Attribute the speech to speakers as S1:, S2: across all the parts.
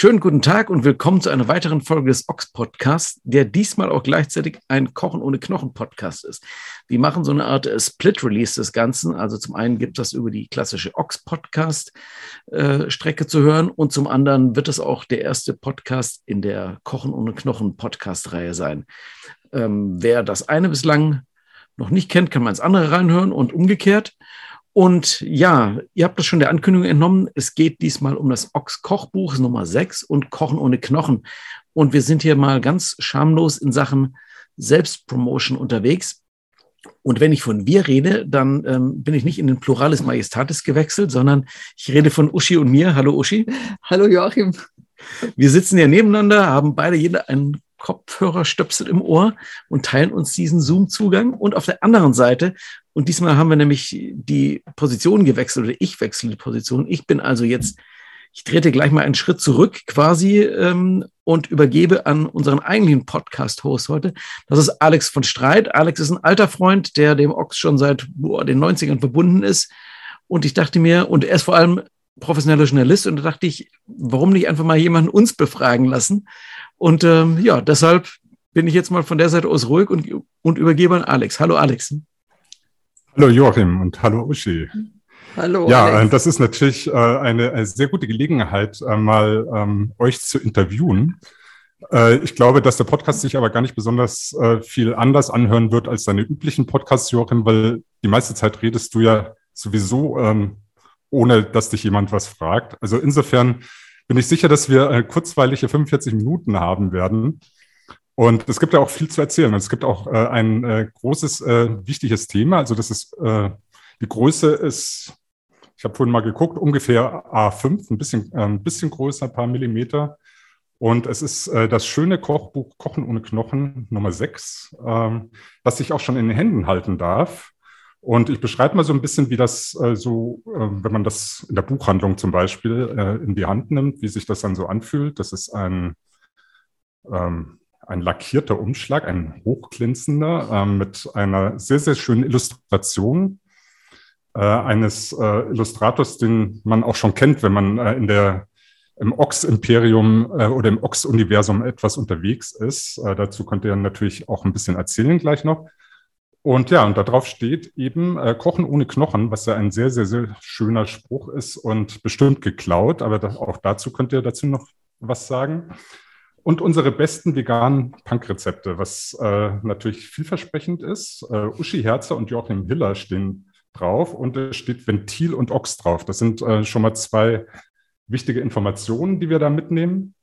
S1: Schönen guten Tag und willkommen zu einer weiteren Folge des Ox Podcasts, der diesmal auch gleichzeitig ein Kochen ohne Knochen Podcast ist. Wir machen so eine Art äh, Split Release des Ganzen. Also zum einen gibt es das über die klassische Ox Podcast äh, Strecke zu hören und zum anderen wird es auch der erste Podcast in der Kochen ohne Knochen Podcast Reihe sein. Ähm, wer das eine bislang noch nicht kennt, kann man ins andere reinhören und umgekehrt. Und ja, ihr habt das schon der Ankündigung entnommen. Es geht diesmal um das Ochs Kochbuch Nummer 6 und Kochen ohne Knochen. Und wir sind hier mal ganz schamlos in Sachen Selbstpromotion unterwegs. Und wenn ich von wir rede, dann ähm, bin ich nicht in den Pluralis Majestatis gewechselt, sondern ich rede von Uschi und mir. Hallo Uschi.
S2: Hallo Joachim.
S1: Wir sitzen hier nebeneinander, haben beide jeder einen Kopfhörerstöpsel im Ohr und teilen uns diesen Zoom-Zugang. Und auf der anderen Seite, und diesmal haben wir nämlich die Position gewechselt oder ich wechsle die Position. Ich bin also jetzt, ich trete gleich mal einen Schritt zurück quasi ähm, und übergebe an unseren eigentlichen Podcast-Host heute. Das ist Alex von Streit. Alex ist ein alter Freund, der dem Ox schon seit boah, den 90ern verbunden ist. Und ich dachte mir, und er ist vor allem professioneller Journalist, und da dachte ich, warum nicht einfach mal jemanden uns befragen lassen? Und ähm, ja, deshalb bin ich jetzt mal von der Seite aus ruhig und, und übergebe an Alex. Hallo Alex.
S3: Hallo Joachim und hallo Uschi.
S2: Hallo.
S3: Ja, Alex. Äh, das ist natürlich äh, eine, eine, sehr gute Gelegenheit, äh, mal ähm, euch zu interviewen. Äh, ich glaube, dass der Podcast sich aber gar nicht besonders viel anders anhören wird als deine üblichen Podcasts, Joachim, weil die meiste Zeit redest du ja sowieso, ähm, ohne dass dich jemand was fragt. Also insofern bin ich sicher, dass wir äh, kurzweilige 45 Minuten haben werden. Und es gibt ja auch viel zu erzählen. es gibt auch äh, ein äh, großes, äh, wichtiges Thema. Also das ist, äh, die Größe ist, ich habe vorhin mal geguckt, ungefähr A5, ein bisschen, äh, ein bisschen größer, ein paar Millimeter. Und es ist äh, das schöne Kochbuch Kochen ohne Knochen Nummer 6, ähm, das ich auch schon in den Händen halten darf. Und ich beschreibe mal so ein bisschen, wie das äh, so, äh, wenn man das in der Buchhandlung zum Beispiel äh, in die Hand nimmt, wie sich das dann so anfühlt. Das ist ein, ähm, ein lackierter Umschlag, ein hochglänzender ähm, mit einer sehr, sehr schönen Illustration äh, eines äh, Illustrators, den man auch schon kennt, wenn man äh, in der im Ox-Imperium oder im Ox-Universum etwas unterwegs ist. dazu könnt ihr natürlich auch ein bisschen erzählen gleich noch. Und ja, und darauf steht eben äh, Kochen ohne Knochen, was ja ein sehr, sehr, sehr schöner Spruch ist und bestimmt geklaut, aber das, auch dazu könnt ihr dazu noch was sagen. Und unsere besten veganen Punkrezepte, was äh, natürlich vielversprechend ist. Äh, Uschi Herzer und Joachim Hiller stehen drauf und es steht Ventil und Ochs drauf. Das sind äh, schon mal zwei wichtige Informationen, die wir da mitnehmen.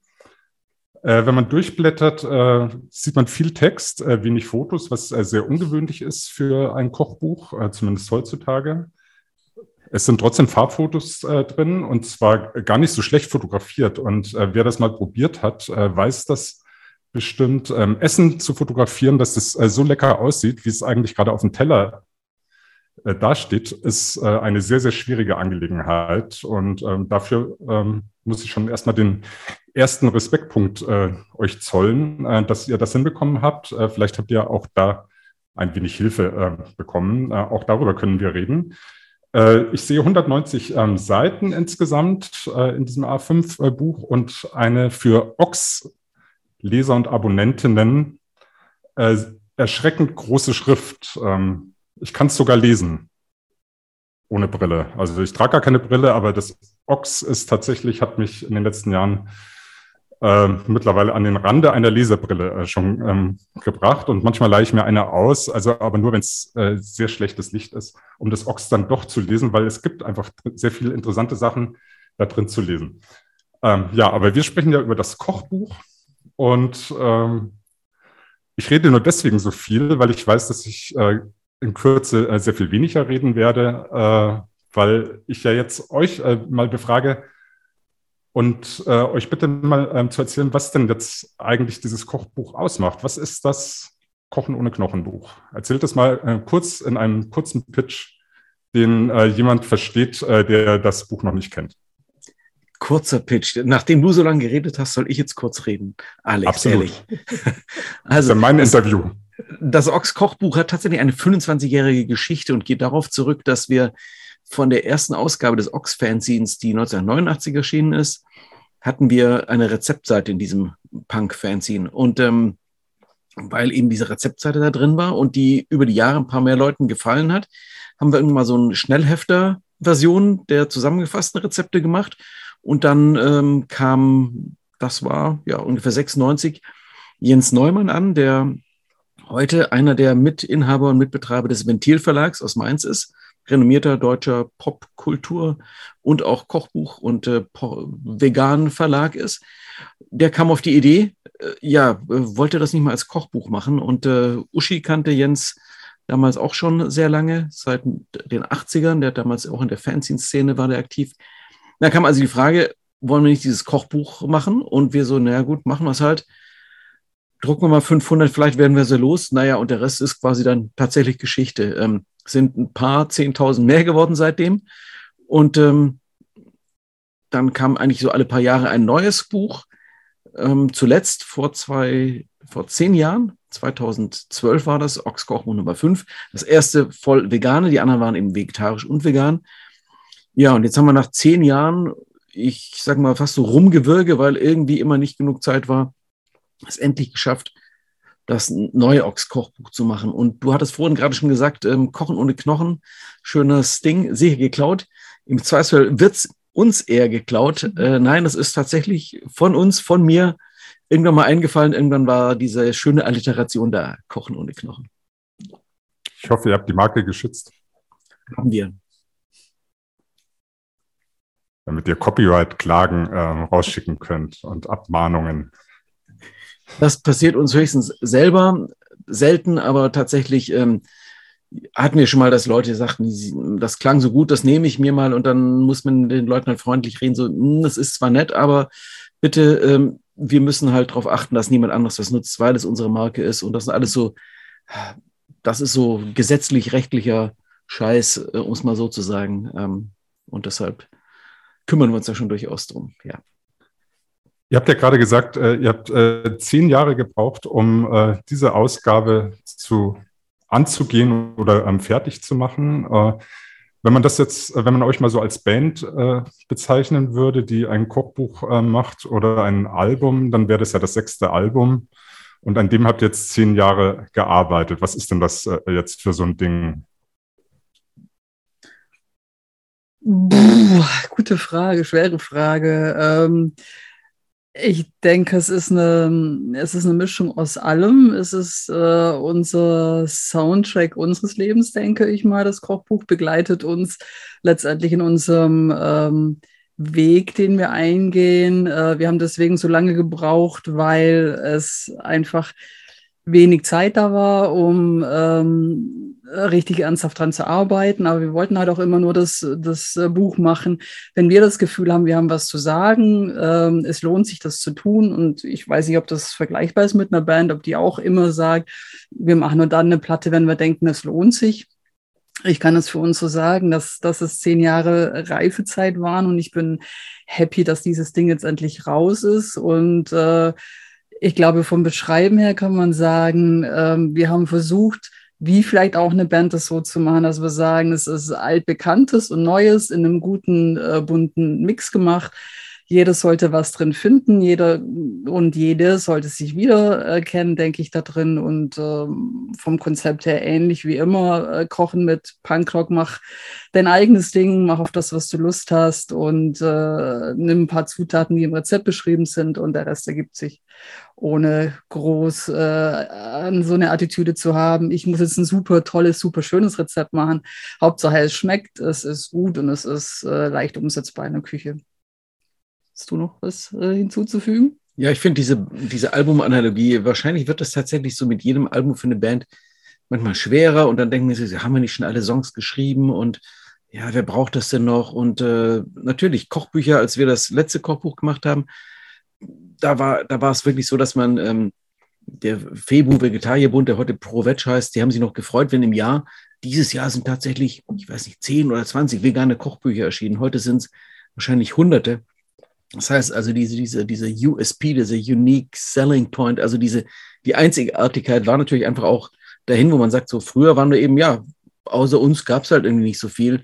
S3: Äh, wenn man durchblättert, äh, sieht man viel Text, äh, wenig Fotos, was äh, sehr ungewöhnlich ist für ein Kochbuch, äh, zumindest heutzutage. Es sind trotzdem Farbfotos äh, drin und zwar gar nicht so schlecht fotografiert. Und wer das mal probiert hat, weiß das bestimmt. Ähm, Essen zu fotografieren, dass es so lecker aussieht, wie es eigentlich gerade auf dem Teller dasteht, ist eine sehr, sehr schwierige Angelegenheit. Und ähm, dafür ähm, muss ich schon erstmal den ersten Respektpunkt äh, euch zollen, äh, dass ihr das hinbekommen habt. Äh, vielleicht habt ihr auch da ein wenig Hilfe äh, bekommen. Äh, auch darüber können wir reden. Äh, ich sehe 190 ähm, Seiten insgesamt in diesem A5-Buch und eine für Ox-Leser und Abonnentinnen erschreckend große Schrift. Ähm, ich kann es sogar lesen ohne Brille. Also ich trage gar keine Brille, aber das Ox ist tatsächlich, hat mich in den letzten Jahren äh, mittlerweile an den Rande einer Lesebrille äh, schon ähm, gebracht. Und manchmal leihe ich mir eine aus, also aber nur wenn es äh, sehr schlechtes Licht ist, um das Ox dann doch zu lesen, weil es gibt einfach sehr viele interessante Sachen da drin zu lesen. Ähm, ja, aber wir sprechen ja über das Kochbuch. Und ähm, ich rede nur deswegen so viel, weil ich weiß, dass ich äh, in Kürze äh, sehr viel weniger reden werde, äh, weil ich ja jetzt euch äh, mal befrage, und äh, euch bitte mal ähm, zu erzählen, was denn jetzt eigentlich dieses Kochbuch ausmacht. Was ist das Kochen ohne Knochenbuch? Erzählt das mal äh, kurz in einem kurzen Pitch, den äh, jemand versteht, äh, der das Buch noch nicht kennt.
S1: Kurzer Pitch. Nachdem du so lange geredet hast, soll ich jetzt kurz reden. Alex,
S3: Absolut. ehrlich. also, das ist mein Interview.
S1: Das Ochs-Kochbuch hat tatsächlich eine 25-jährige Geschichte und geht darauf zurück, dass wir von der ersten Ausgabe des Ox-Fanzines, die 1989 erschienen ist, hatten wir eine Rezeptseite in diesem Punk-Fanzine. Und ähm, weil eben diese Rezeptseite da drin war und die über die Jahre ein paar mehr Leuten gefallen hat, haben wir irgendwann mal so eine Schnellhefter-Version der zusammengefassten Rezepte gemacht. Und dann ähm, kam, das war ja ungefähr 96, Jens Neumann an, der heute einer der Mitinhaber und Mitbetreiber des Ventilverlags aus Mainz ist, renommierter deutscher Popkultur und auch Kochbuch und äh, vegan Verlag ist. Der kam auf die Idee, äh, ja, wollte das nicht mal als Kochbuch machen und äh, Uschi kannte Jens damals auch schon sehr lange, seit den 80ern, der damals auch in der Fanzine-Szene war der aktiv. Da kam also die Frage, wollen wir nicht dieses Kochbuch machen? Und wir so, naja gut, machen wir es halt drucken wir mal 500, vielleicht werden wir sie los. Naja, und der Rest ist quasi dann tatsächlich Geschichte. Ähm, sind ein paar 10.000 mehr geworden seitdem. Und ähm, dann kam eigentlich so alle paar Jahre ein neues Buch. Ähm, zuletzt vor zwei, vor zehn Jahren, 2012 war das, Ochskochbuch Nummer 5. Das erste voll vegane, die anderen waren eben vegetarisch und vegan. Ja, und jetzt haben wir nach zehn Jahren, ich sag mal fast so Rumgewürge, weil irgendwie immer nicht genug Zeit war, es endlich geschafft, das neue Ochs-Kochbuch zu machen. Und du hattest vorhin gerade schon gesagt, ähm, Kochen ohne Knochen, schönes Ding, sicher geklaut. Im Zweifelsfall wird es uns eher geklaut. Mhm. Äh, nein, es ist tatsächlich von uns, von mir irgendwann mal eingefallen. Irgendwann war diese schöne Alliteration da, Kochen ohne Knochen.
S3: Ich hoffe, ihr habt die Marke geschützt.
S1: Haben wir.
S3: Damit ihr Copyright-Klagen äh, rausschicken könnt und Abmahnungen.
S1: Das passiert uns höchstens selber, selten, aber tatsächlich ähm, hatten wir schon mal, dass Leute sagten, das klang so gut, das nehme ich mir mal und dann muss man den Leuten halt freundlich reden, so, hm, das ist zwar nett, aber bitte, ähm, wir müssen halt darauf achten, dass niemand anderes das nutzt, weil es unsere Marke ist und das ist alles so, das ist so gesetzlich rechtlicher Scheiß, äh, um es mal so zu sagen. Ähm, und deshalb kümmern wir uns da schon durchaus drum, ja.
S3: Ihr habt ja gerade gesagt, äh, ihr habt äh, zehn Jahre gebraucht, um äh, diese Ausgabe zu anzugehen oder ähm, fertig zu machen. Wenn man das jetzt, wenn man euch mal so als Band bezeichnen würde, die ein Kochbuch macht oder ein Album, dann wäre das ja das sechste Album. Und an dem habt ihr jetzt zehn Jahre gearbeitet. Was ist denn das jetzt für so ein Ding?
S2: Puh, gute Frage, schwere Frage. Ähm, ich denke, es ist eine, es ist eine Mischung aus allem. Es ist äh, unser Soundtrack unseres Lebens, denke ich mal. Das Kochbuch begleitet uns letztendlich in unserem ähm, Weg, den wir eingehen. Äh, wir haben deswegen so lange gebraucht, weil es einfach wenig Zeit da war, um ähm, richtig ernsthaft dran zu arbeiten. Aber wir wollten halt auch immer nur das, das äh, Buch machen, wenn wir das Gefühl haben, wir haben was zu sagen, ähm, es lohnt sich, das zu tun. Und ich weiß nicht, ob das vergleichbar ist mit einer Band, ob die auch immer sagt, wir machen nur dann eine Platte, wenn wir denken, es lohnt sich. Ich kann es für uns so sagen, dass, dass es zehn Jahre Reifezeit waren und ich bin happy, dass dieses Ding jetzt endlich raus ist und äh, ich glaube, vom Beschreiben her kann man sagen, ähm, wir haben versucht, wie vielleicht auch eine Band das so zu machen, dass wir sagen, es ist altbekanntes und Neues in einem guten, äh, bunten Mix gemacht jeder sollte was drin finden, jeder und jede sollte sich wiedererkennen, denke ich, da drin. Und ähm, vom Konzept her ähnlich wie immer, äh, kochen mit Punkrock, mach dein eigenes Ding, mach auf das, was du Lust hast und äh, nimm ein paar Zutaten, die im Rezept beschrieben sind und der Rest ergibt sich ohne groß äh, an so eine Attitüde zu haben. Ich muss jetzt ein super tolles, super schönes Rezept machen. Hauptsache es schmeckt, es ist gut und es ist äh, leicht umsetzbar in der Küche. Hast du noch was äh, hinzuzufügen?
S1: Ja, ich finde diese, diese Albumanalogie, wahrscheinlich wird das tatsächlich so mit jedem Album für eine Band manchmal schwerer und dann denken sie, haben wir nicht schon alle Songs geschrieben und ja, wer braucht das denn noch? Und äh, natürlich Kochbücher, als wir das letzte Kochbuch gemacht haben, da war, da war es wirklich so, dass man ähm, der Febu Vegetarierbund, der heute Pro Veg heißt, die haben sich noch gefreut, wenn im Jahr, dieses Jahr sind tatsächlich, ich weiß nicht, 10 oder 20 vegane Kochbücher erschienen. Heute sind es wahrscheinlich Hunderte. Das heißt also, diese, diese, diese USP, diese Unique Selling Point, also diese, die Einzigartigkeit war natürlich einfach auch dahin, wo man sagt, so früher waren wir eben, ja, außer uns gab es halt irgendwie nicht so viel.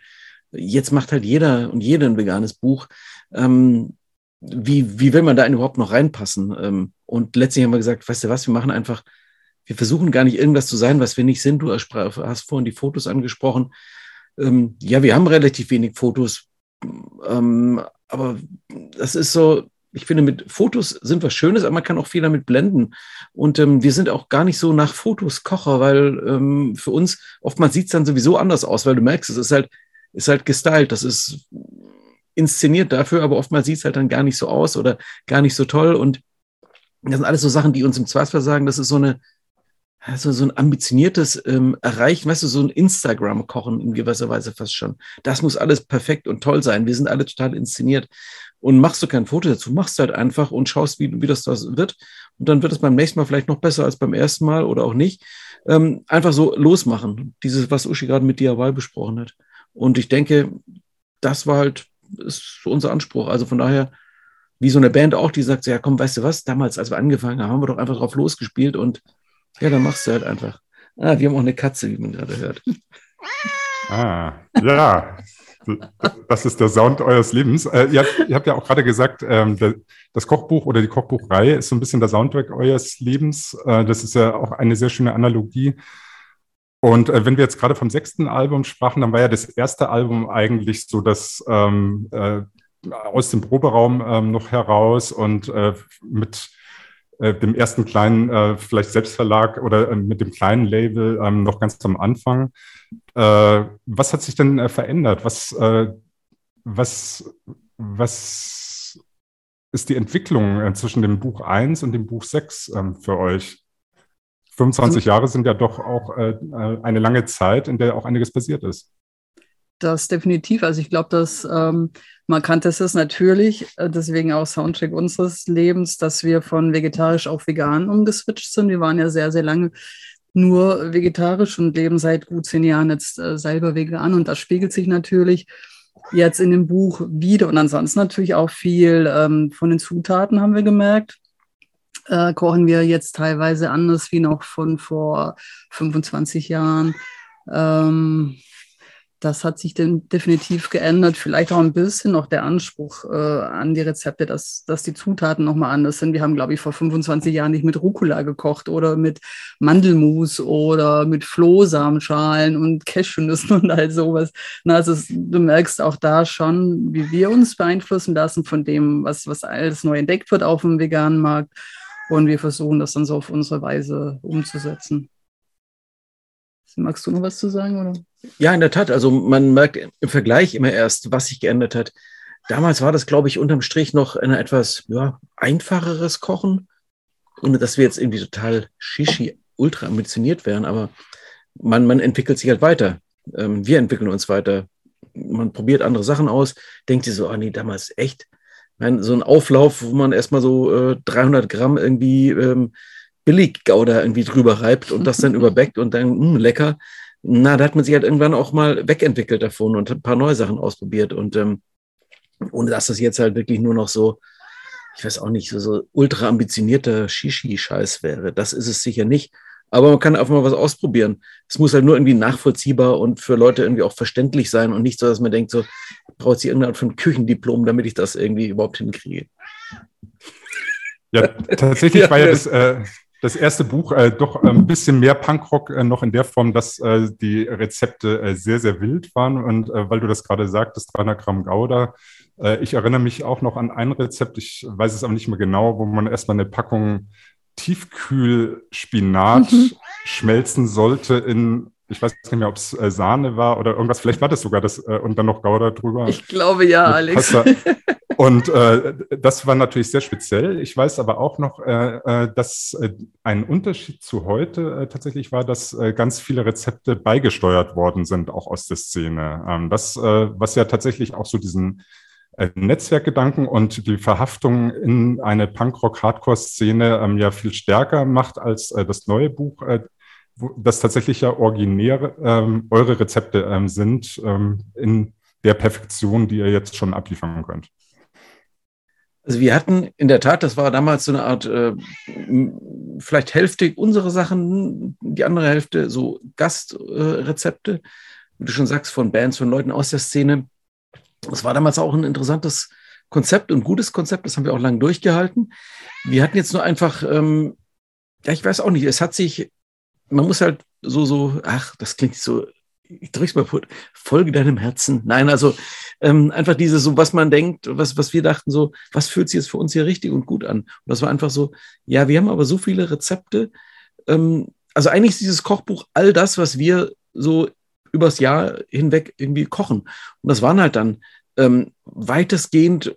S1: Jetzt macht halt jeder und jeder ein veganes Buch. Ähm, wie, wie will man da überhaupt noch reinpassen? Ähm, und letztlich haben wir gesagt, weißt du was, wir machen einfach, wir versuchen gar nicht irgendwas zu sein, was wir nicht sind. Du hast vorhin die Fotos angesprochen. Ähm, ja, wir haben relativ wenig Fotos, ähm, aber das ist so, ich finde, mit Fotos sind was Schönes, aber man kann auch viel damit blenden. Und ähm, wir sind auch gar nicht so nach Fotos Kocher, weil ähm, für uns oftmals sieht es dann sowieso anders aus, weil du merkst, es ist halt, ist halt gestylt, das ist inszeniert dafür, aber oftmals sieht es halt dann gar nicht so aus oder gar nicht so toll. Und das sind alles so Sachen, die uns im Zweifelsfall sagen, das ist so eine, also so ein ambitioniertes ähm, Erreichen, weißt du, so ein Instagram-Kochen in gewisser Weise fast schon. Das muss alles perfekt und toll sein. Wir sind alle total inszeniert. Und machst du kein Foto dazu, machst halt einfach und schaust, wie, wie das, das wird. Und dann wird es beim nächsten Mal vielleicht noch besser als beim ersten Mal oder auch nicht. Ähm, einfach so losmachen. Dieses, was Uschi gerade mit DIY besprochen hat. Und ich denke, das war halt, ist unser Anspruch. Also von daher, wie so eine Band auch, die sagt, ja komm, weißt du was, damals, als wir angefangen haben, haben wir doch einfach drauf losgespielt und ja, dann machst du halt einfach. Ah, wir haben auch eine Katze, wie man gerade hört.
S3: Ah, ja. Das ist der Sound eures Lebens. Äh, ihr, habt, ihr, habt, ja auch gerade gesagt, ähm, das Kochbuch oder die Kochbuchreihe ist so ein bisschen der Soundtrack eures Lebens. Äh, das ist ja auch eine sehr schöne Analogie. Und äh, wenn wir jetzt gerade vom sechsten Album sprachen, dann war ja das erste Album eigentlich so das ähm, äh, aus dem Proberaum ähm, noch heraus und äh, mit äh, dem ersten kleinen, äh, vielleicht Selbstverlag oder äh, mit dem kleinen Label ähm, noch ganz am Anfang. Äh, was hat sich denn äh, verändert? Was, was, was ist die Entwicklung zwischen dem Buch 1 und dem Buch 6 ähm, für euch? 25 also, Jahre sind ja doch auch eine lange Zeit, in der auch einiges passiert ist.
S2: Das definitiv. Also ich glaube, dass ähm, Markant ist natürlich, äh, deswegen auch Soundtrack unseres Lebens, dass wir von vegetarisch auf vegan umgeswitcht sind. Wir waren ja sehr, sehr lange nur vegetarisch und leben seit gut zehn Jahren jetzt äh, selber vegan. Und das spiegelt sich natürlich jetzt in dem Buch wieder. Und ansonsten natürlich auch viel ähm, von den Zutaten haben wir gemerkt. Äh, kochen wir jetzt teilweise anders wie noch von vor 25 Jahren. Ähm, das hat sich denn definitiv geändert. Vielleicht auch ein bisschen noch der Anspruch äh, an die Rezepte, dass, dass die Zutaten nochmal anders sind. Wir haben, glaube ich, vor 25 Jahren nicht mit Rucola gekocht oder mit Mandelmus oder mit Flohsamenschalen und Cashewnüssen und all sowas. Na, also du merkst auch da schon, wie wir uns beeinflussen lassen von dem, was, was alles neu entdeckt wird auf dem veganen Markt. Und wir versuchen das dann so auf unsere Weise umzusetzen. Magst du noch was zu sagen? Oder?
S1: Ja, in der Tat. Also man merkt im Vergleich immer erst, was sich geändert hat. Damals war das, glaube ich, unterm Strich noch ein etwas ja, einfacheres Kochen, ohne dass wir jetzt irgendwie total shishi, ultra ambitioniert wären. Aber man, man entwickelt sich halt weiter. Ähm, wir entwickeln uns weiter. Man probiert andere Sachen aus, denkt sich so, oh nee, damals echt. Meine, so ein Auflauf, wo man erstmal so äh, 300 Gramm irgendwie ähm, Billig-Gouda irgendwie drüber reibt und das dann überbackt und dann, mh, hm, lecker. Na, da hat man sich halt irgendwann auch mal wegentwickelt davon und ein paar neue Sachen ausprobiert. Und ähm, ohne dass das jetzt halt wirklich nur noch so, ich weiß auch nicht, so, so ultra ambitionierter Shishi-Scheiß wäre. Das ist es sicher nicht. Aber man kann einfach mal was ausprobieren. Es muss halt nur irgendwie nachvollziehbar und für Leute irgendwie auch verständlich sein und nicht so, dass man denkt, so, braucht sie irgendeine Art von Küchendiplom, damit ich das irgendwie überhaupt hinkriege.
S3: Ja, tatsächlich war ja das, äh, das erste Buch äh, doch ein bisschen mehr Punkrock äh, noch in der Form, dass äh, die Rezepte äh, sehr, sehr wild waren. Und äh, weil du das gerade sagtest, 300 Gramm Gouda, äh, ich erinnere mich auch noch an ein Rezept, ich weiß es aber nicht mehr genau, wo man erstmal eine Packung Tiefkühlspinat mhm. schmelzen sollte in ich weiß nicht mehr, ob es äh, Sahne war oder irgendwas, vielleicht war das sogar das äh, und dann noch Gouda drüber.
S2: Ich glaube ja, Alex.
S3: und äh, das war natürlich sehr speziell. Ich weiß aber auch noch, äh, äh, dass äh, ein Unterschied zu heute tatsächlich war, dass ganz viele Rezepte beigesteuert worden sind, auch aus der Szene. Ähm, das, was ja tatsächlich auch so diesen Netzwerkgedanken und die Verhaftung in eine Punkrock-Hardcore-Szene ähm, ja viel stärker macht als das neue Buch, das tatsächlich ja originär ähm, eure Rezepte ähm, sind ähm, in der Perfektion, die ihr jetzt schon abliefern könnt.
S1: Also wir hatten in der Tat, das war damals so eine Art, äh, vielleicht Hälfte unsere Sachen, die andere Hälfte so Gastrezepte, äh, wie du schon sagst, von Bands, von Leuten aus der Szene. Das war damals auch ein interessantes Konzept und gutes Konzept, das haben wir auch lange durchgehalten. Wir hatten jetzt nur einfach, ähm, ja, ich weiß auch nicht, es hat sich, man muss halt so, so, ach, das klingt so, ich drück's mal, folge deinem Herzen. Nein, also ähm, einfach dieses, so was man denkt, was, was wir dachten, so, was fühlt sich jetzt für uns hier richtig und gut an? Und das war einfach so, ja, wir haben aber so viele Rezepte. Ähm, also eigentlich ist dieses Kochbuch all das, was wir so übers Jahr hinweg irgendwie kochen. Und das waren halt dann ähm, weitestgehend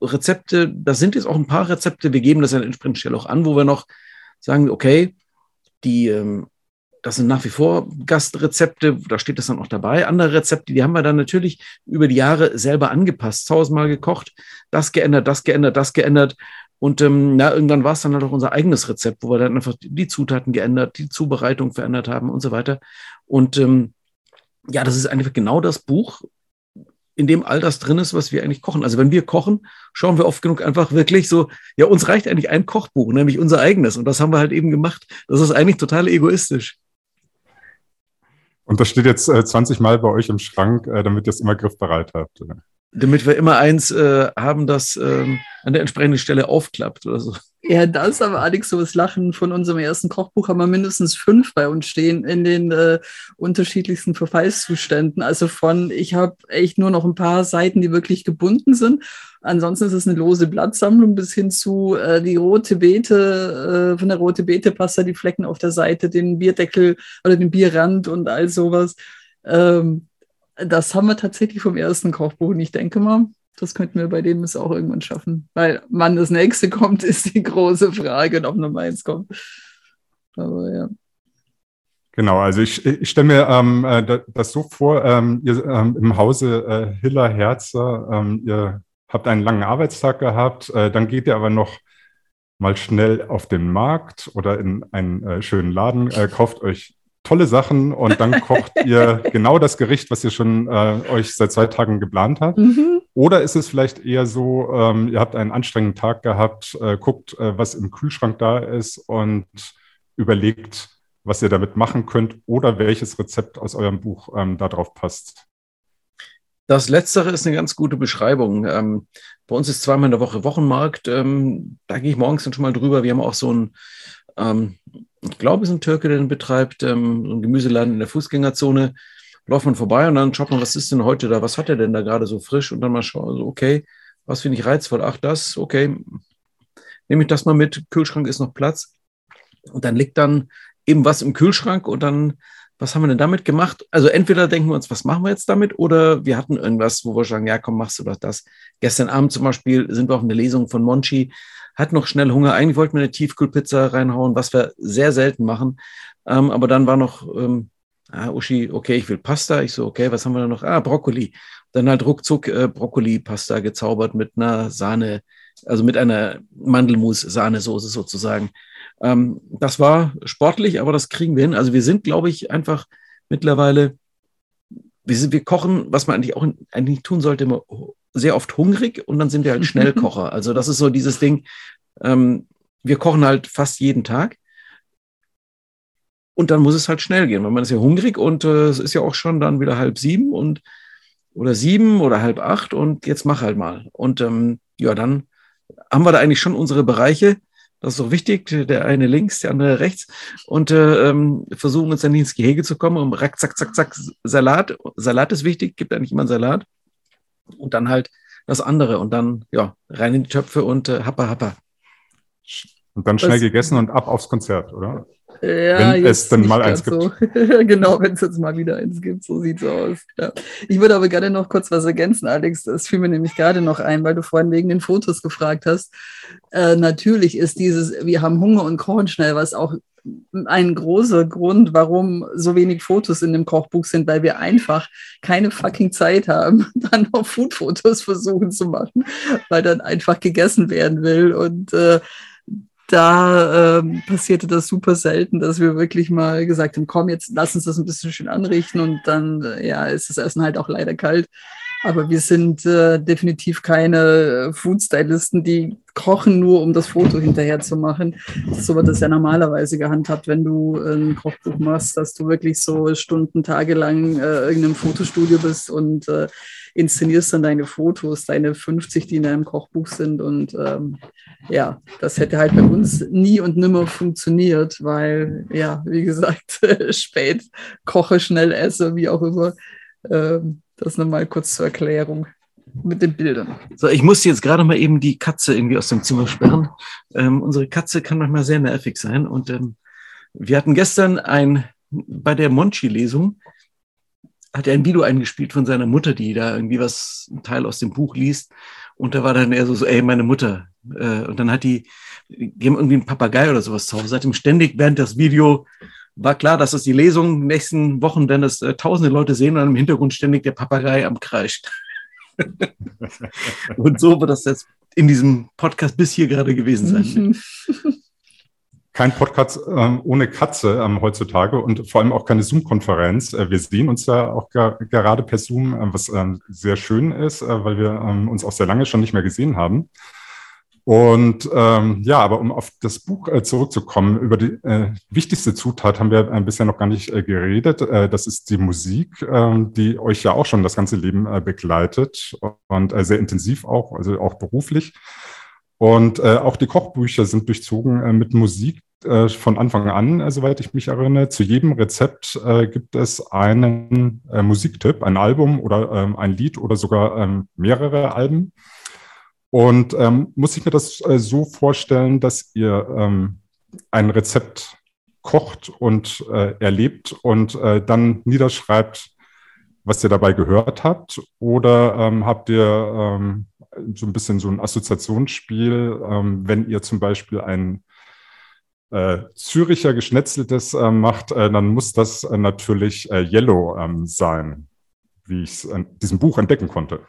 S1: Rezepte, das sind jetzt auch ein paar Rezepte, wir geben das an der entsprechenden Stelle auch an, wo wir noch sagen, okay, die, ähm, das sind nach wie vor Gastrezepte, da steht das dann auch dabei. Andere Rezepte, die haben wir dann natürlich über die Jahre selber angepasst, tausendmal gekocht, das geändert, das geändert, das geändert. Und ähm, na, irgendwann war es dann halt auch unser eigenes Rezept, wo wir dann einfach die Zutaten geändert, die Zubereitung verändert haben und so weiter. Und ähm, ja, das ist einfach genau das Buch, in dem all das drin ist, was wir eigentlich kochen. Also wenn wir kochen, schauen wir oft genug einfach wirklich so, ja, uns reicht eigentlich ein Kochbuch, nämlich unser eigenes. Und das haben wir halt eben gemacht. Das ist eigentlich total egoistisch.
S3: Und das steht jetzt äh, 20 Mal bei euch im Schrank, äh, damit ihr es immer griffbereit habt. Oder?
S1: Damit wir immer eins äh, haben, das ähm, an der entsprechenden Stelle aufklappt oder so.
S2: Ja, das ist aber Alex so das Lachen von unserem ersten Kochbuch haben wir mindestens fünf bei uns stehen in den äh, unterschiedlichsten Verfallszuständen. Also von, ich habe echt nur noch ein paar Seiten, die wirklich gebunden sind. Ansonsten ist es eine lose Blattsammlung bis hin zu äh, die rote Beete, äh, von der rote Beete Pasta, die Flecken auf der Seite, den Bierdeckel oder den Bierrand und all sowas. Ähm, das haben wir tatsächlich vom ersten Kochbuch. Und ich denke mal, das könnten wir bei dem es auch irgendwann schaffen. Weil wann das nächste kommt, ist die große Frage, ob Nummer eins kommt. Aber ja.
S3: Genau, also ich, ich stelle mir ähm, äh, das so vor, ähm, ihr ähm, im Hause äh, Hiller Herzer, ähm, ihr habt einen langen Arbeitstag gehabt, äh, dann geht ihr aber noch mal schnell auf den Markt oder in einen äh, schönen Laden, äh, kauft euch tolle Sachen und dann kocht ihr genau das Gericht, was ihr schon äh, euch seit zwei Tagen geplant habt. Mhm. Oder ist es vielleicht eher so, ähm, ihr habt einen anstrengenden Tag gehabt, äh, guckt, äh, was im Kühlschrank da ist und überlegt, was ihr damit machen könnt oder welches Rezept aus eurem Buch ähm, darauf passt?
S1: Das Letztere ist eine ganz gute Beschreibung. Ähm, bei uns ist zweimal in der Woche Wochenmarkt. Ähm, da gehe ich morgens dann schon mal drüber. Wir haben auch so ein ähm, ich glaube, es ist ein Türke, der den betreibt, ähm, so ein Gemüseladen in der Fußgängerzone. Läuft man vorbei und dann schaut man, was ist denn heute da? Was hat er denn da gerade so frisch? Und dann mal schauen, also okay, was finde ich reizvoll? Ach, das, okay, nehme ich das mal mit. Kühlschrank ist noch Platz. Und dann liegt dann eben was im Kühlschrank und dann, was haben wir denn damit gemacht? Also entweder denken wir uns, was machen wir jetzt damit? Oder wir hatten irgendwas, wo wir sagen, ja, komm, machst du doch das. Gestern Abend zum Beispiel sind wir auf eine Lesung von Monchi hat noch schnell Hunger. Eigentlich wollten wir eine Tiefkühlpizza reinhauen, was wir sehr selten machen. Ähm, aber dann war noch, ähm, ah, Uschi, okay, ich will Pasta. Ich so, okay, was haben wir da noch? Ah, Brokkoli. Dann halt ruckzuck äh, Brokkoli-Pasta gezaubert mit einer Sahne, also mit einer Mandelmus-Sahnesoße sozusagen. Ähm, das war sportlich, aber das kriegen wir hin. Also wir sind, glaube ich, einfach mittlerweile, wir, sind, wir kochen, was man eigentlich auch eigentlich tun sollte, immer sehr oft hungrig und dann sind wir halt Schnellkocher. Also das ist so dieses Ding, ähm, wir kochen halt fast jeden Tag. Und dann muss es halt schnell gehen, weil man ist ja hungrig und äh, es ist ja auch schon dann wieder halb sieben und oder sieben oder halb acht und jetzt mach halt mal. Und ähm, ja, dann haben wir da eigentlich schon unsere Bereiche. Das ist doch wichtig, der eine links, der andere rechts. Und äh, ähm, versuchen uns dann ins Gehege zu kommen. Und rack, zack, zack, zack, Salat. Salat ist wichtig, gibt eigentlich immer einen Salat und dann halt das andere und dann ja rein in die Töpfe und äh, happa happa.
S3: Und dann schnell das, gegessen und ab aufs Konzert, oder?
S2: Ja, wenn es dann mal eins gibt. So. genau, wenn es jetzt mal wieder eins gibt, so sieht es aus. Ja. Ich würde aber gerne noch kurz was ergänzen, Alex. Das fiel mir nämlich gerade noch ein, weil du vorhin wegen den Fotos gefragt hast. Äh, natürlich ist dieses, wir haben Hunger und kochen schnell, was auch ein großer Grund, warum so wenig Fotos in dem Kochbuch sind, weil wir einfach keine fucking Zeit haben, dann noch Foodfotos versuchen zu machen, weil dann einfach gegessen werden will. Und äh, da ähm, passierte das super selten, dass wir wirklich mal gesagt haben, komm, jetzt lass uns das ein bisschen schön anrichten und dann, äh, ja, ist das Essen halt auch leider kalt. Aber wir sind äh, definitiv keine äh, Foodstylisten, die kochen nur, um das Foto hinterher zu machen. So wird das ja normalerweise gehandhabt, wenn du ein Kochbuch machst, dass du wirklich so Stunden, Tage lang äh, irgendeinem Fotostudio bist und äh, inszenierst dann deine Fotos, deine 50, die in deinem Kochbuch sind. Und ähm, ja, das hätte halt bei uns nie und nimmer funktioniert, weil, ja, wie gesagt, spät koche, schnell esse, wie auch immer. Ähm, das nochmal kurz zur Erklärung mit den Bildern.
S1: So, ich muss jetzt gerade mal eben die Katze irgendwie aus dem Zimmer sperren. Ähm, unsere Katze kann manchmal sehr nervig sein. Und ähm, wir hatten gestern ein, bei der Monchi-Lesung, hat er ein Video eingespielt von seiner Mutter, die da irgendwie was, ein Teil aus dem Buch liest. Und da war dann eher so, so ey, meine Mutter. Äh, und dann hat die, die haben irgendwie einen Papagei oder sowas zu Hause. Seitdem ständig während das Video war klar, dass das die Lesung nächsten Wochen, wenn es äh, tausende Leute sehen und im Hintergrund ständig der Papagei am kreischt. und so wird das jetzt in diesem Podcast bis hier gerade gewesen sein.
S3: Kein Podcast ähm, ohne Katze ähm, heutzutage und vor allem auch keine Zoom-Konferenz. Äh, wir sehen uns ja auch gerade per Zoom, äh, was ähm, sehr schön ist, äh, weil wir ähm, uns auch sehr lange schon nicht mehr gesehen haben. Und ähm, ja, aber um auf das Buch äh, zurückzukommen, über die äh, wichtigste Zutat haben wir äh, bisher noch gar nicht äh, geredet. Äh, das ist die Musik, äh, die euch ja auch schon das ganze Leben äh, begleitet und äh, sehr intensiv auch, also auch beruflich. Und äh, auch die Kochbücher sind durchzogen äh, mit Musik äh, von Anfang an, äh, soweit ich mich erinnere. Zu jedem Rezept äh, gibt es einen äh, Musiktipp, ein Album oder ähm, ein Lied oder sogar ähm, mehrere Alben. Und ähm, muss ich mir das äh, so vorstellen, dass ihr ähm, ein Rezept kocht und äh, erlebt und äh, dann niederschreibt, was ihr dabei gehört habt? Oder ähm, habt ihr ähm, so ein bisschen so ein Assoziationsspiel, ähm, wenn ihr zum Beispiel ein äh, Züricher Geschnetzeltes äh, macht, äh, dann muss das äh, natürlich äh, Yellow ähm, sein, wie ich es in diesem Buch entdecken konnte.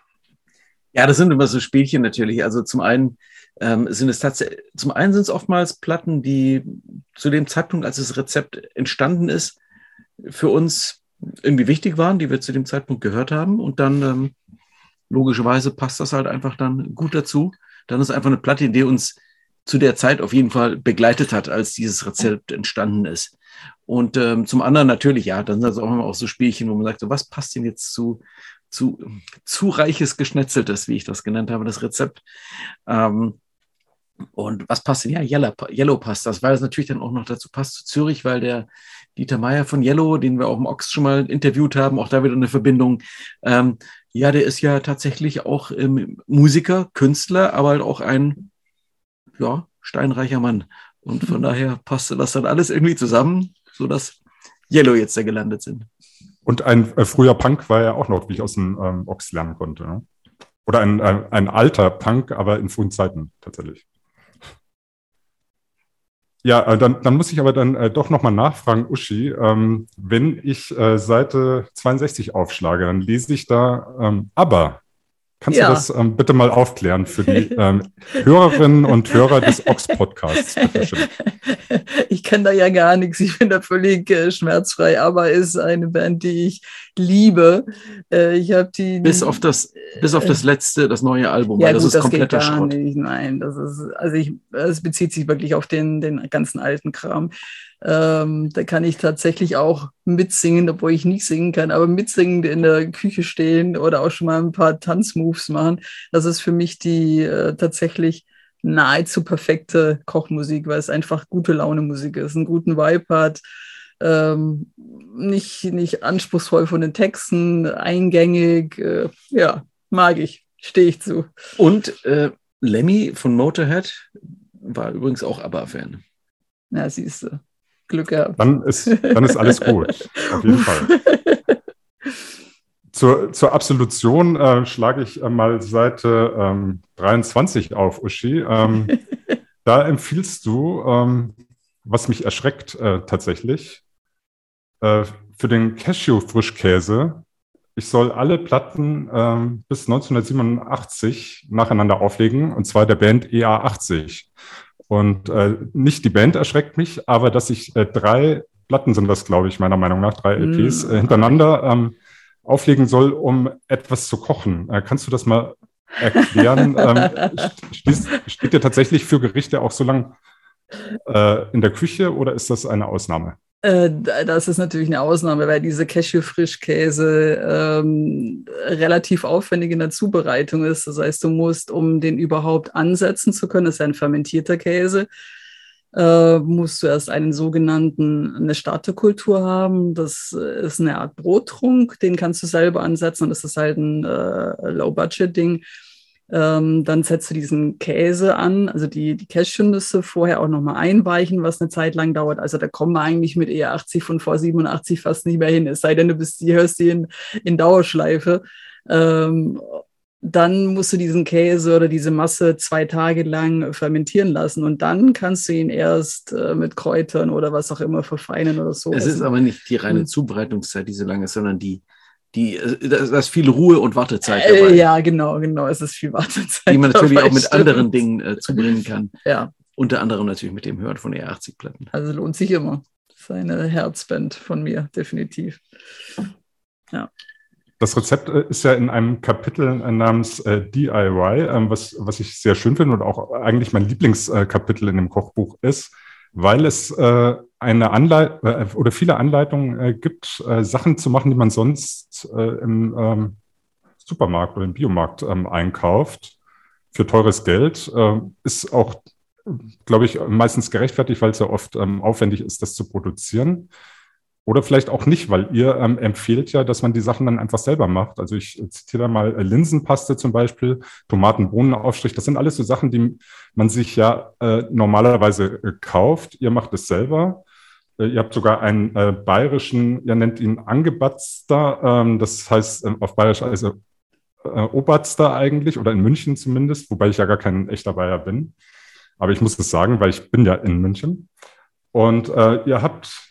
S1: Ja, das sind immer so Spielchen natürlich. Also zum einen ähm, sind es tatsächlich, zum einen sind es oftmals Platten, die zu dem Zeitpunkt, als das Rezept entstanden ist, für uns irgendwie wichtig waren, die wir zu dem Zeitpunkt gehört haben. Und dann ähm, logischerweise passt das halt einfach dann gut dazu. Dann ist einfach eine Platte, die uns zu der Zeit auf jeden Fall begleitet hat, als dieses Rezept entstanden ist. Und ähm, zum anderen natürlich, ja, dann sind das auch immer auch so Spielchen, wo man sagt, so, was passt denn jetzt zu zu, zu reiches Geschnetzeltes, wie ich das genannt habe, das Rezept. Ähm, und was passt denn? Ja, Yellow, Yellow passt das, weil es natürlich dann auch noch dazu passt zu Zürich, weil der Dieter Meier von Yellow, den wir auch im Ox schon mal interviewt haben, auch da wieder eine Verbindung. Ähm, ja, der ist ja tatsächlich auch ähm, Musiker, Künstler, aber halt auch ein ja, steinreicher Mann. Und von daher passte das dann alles irgendwie zusammen, sodass Yellow jetzt da gelandet sind.
S3: Und ein äh, früher Punk war ja auch noch, wie ich aus dem ähm, Ox lernen konnte. Ne? Oder ein, ein, ein, alter Punk, aber in frühen Zeiten tatsächlich. Ja, äh, dann, dann muss ich aber dann äh, doch nochmal nachfragen, Uschi. Ähm, wenn ich äh, Seite 62 aufschlage, dann lese ich da ähm, aber Kannst ja. du das ähm, bitte mal aufklären für die ähm, Hörerinnen und Hörer des Ox-Podcasts?
S2: Ich kann da ja gar nichts. Ich bin da völlig äh, schmerzfrei. Aber ist eine Band, die ich liebe. Äh, ich habe die
S1: bis auf das bis auf das letzte, das neue Album.
S2: Ja, das gut, ist das kompletter geht gar Schrott. Nicht. Nein, das ist also ich. Es bezieht sich wirklich auf den den ganzen alten Kram. Ähm, da kann ich tatsächlich auch mitsingen, obwohl ich nicht singen kann, aber mitsingen in der Küche stehen oder auch schon mal ein paar Tanzmoves machen. Das ist für mich die äh, tatsächlich nahezu perfekte Kochmusik, weil es einfach gute Laune Musik ist, einen guten Vibe hat, ähm, nicht, nicht anspruchsvoll von den Texten, eingängig, äh, ja, mag ich, stehe ich zu.
S1: Und äh, Lemmy von Motorhead war übrigens auch ABBA-Fan.
S2: Na, siehst du. Glück gehabt.
S3: Dann ist, dann ist alles gut. Auf jeden Fall. Zur, zur Absolution äh, schlage ich äh, mal Seite ähm, 23 auf, Uschi. Ähm, da empfiehlst du, ähm, was mich erschreckt äh, tatsächlich, äh, für den Cashew-Frischkäse. Ich soll alle Platten ähm, bis 1987 nacheinander auflegen, und zwar der Band EA80. Und äh, nicht die Band erschreckt mich, aber dass ich äh, drei Platten sind das, glaube ich, meiner Meinung nach, drei LPs mm. äh, hintereinander ähm, auflegen soll, um etwas zu kochen. Äh, kannst du das mal erklären? ähm, steht, steht ihr tatsächlich für Gerichte auch so lange äh, in der Küche oder ist das eine Ausnahme?
S2: Äh, das ist natürlich eine Ausnahme, weil diese Cashew-Frischkäse ähm, relativ aufwendig in der Zubereitung ist. Das heißt, du musst, um den überhaupt ansetzen zu können, das ist ein fermentierter Käse, äh, musst du erst einen sogenannten, eine Starterkultur haben. Das ist eine Art Brottrunk, den kannst du selber ansetzen und das ist halt ein äh, Low-Budget-Ding. Ähm, dann setzt du diesen Käse an, also die, die Cashewnüsse vorher auch nochmal einweichen, was eine Zeit lang dauert. Also da kommen wir eigentlich mit E80 von vor 87 fast nicht mehr hin, es sei denn, du bist, die hörst die in, in Dauerschleife. Ähm, dann musst du diesen Käse oder diese Masse zwei Tage lang fermentieren lassen und dann kannst du ihn erst äh, mit Kräutern oder was auch immer verfeinern oder so.
S1: Es ist aber nicht die reine. Zubereitungszeit, die so lange ist, sondern die, die, das ist viel Ruhe und Wartezeit
S2: äh, dabei. ja, genau, genau, es ist viel Wartezeit.
S1: Die man natürlich dabei, auch mit stimmt. anderen Dingen äh, zubringen kann.
S2: Ja.
S1: Unter anderem natürlich mit dem Hören von E80-Platten.
S2: Also lohnt sich immer. Das ist eine Herzband von mir, definitiv. Ja.
S3: Das Rezept äh, ist ja in einem Kapitel äh, namens äh, DIY, ähm, was, was ich sehr schön finde und auch eigentlich mein Lieblingskapitel in dem Kochbuch ist, weil es eine Anleit oder viele Anleitungen gibt, Sachen zu machen, die man sonst im ähm, Supermarkt oder im Biomarkt ähm, einkauft für teures Geld. Ist auch, glaube ich, meistens gerechtfertigt, weil es ja oft aufwendig ist, das zu produzieren. Oder vielleicht auch nicht, weil ihr ähm, empfehlt ja, dass man die Sachen dann einfach selber macht. Also ich zitiere da mal äh, Linsenpaste zum Beispiel, Tomaten-Bohnenaufstrich. Das sind alles so Sachen, die man sich ja äh, normalerweise äh, kauft. Ihr macht es selber. Äh, ihr habt sogar einen äh, bayerischen, ihr nennt ihn Angebatzter. Ähm, das heißt ähm, auf bayerisch also äh, Oberster eigentlich oder in München zumindest, wobei ich ja gar kein echter Bayer bin. Aber ich muss es sagen, weil ich bin ja in München. Und äh, ihr habt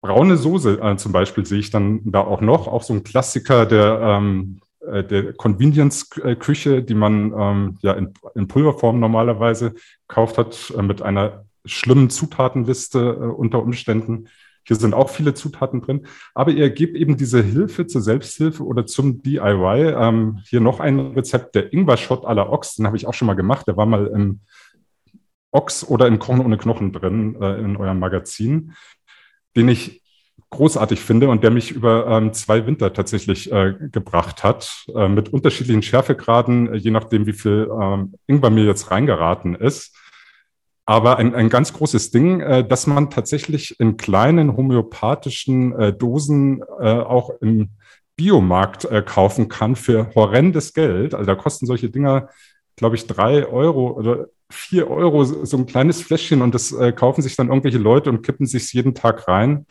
S3: braune Soße äh, zum Beispiel sehe ich dann da auch noch, auch so ein Klassiker der, ähm, äh, der Convenience-Küche, die man ähm, ja in, in, Pulverform normalerweise gekauft hat, äh, mit einer schlimmen Zutatenliste äh, unter Umständen. Hier sind auch viele Zutaten drin, aber ihr gebt eben diese Hilfe zur Selbsthilfe oder zum DIY. Ähm, hier noch ein Rezept, der Ingwer-Shot à la Ochs, den habe ich auch schon mal gemacht. Der war mal im Ochs oder in Kochen ohne Knochen drin äh, in eurem Magazin den ich großartig finde und der mich über ähm, zwei Winter tatsächlich äh, gebracht hat, äh, mit unterschiedlichen Schärfegraden, äh, je nachdem, wie viel ähm, Ingwer mir jetzt reingeraten ist. Aber ein, ein ganz großes Ding, äh, dass man tatsächlich in kleinen homöopathischen äh, Dosen äh, auch im Biomarkt äh, kaufen kann für horrendes Geld. Also da kosten solche Dinger, glaube ich, drei Euro oder vier Euro so ein kleines Fläschchen und das äh, kaufen sich dann irgendwelche Leute und kippen sich jeden Tag rein.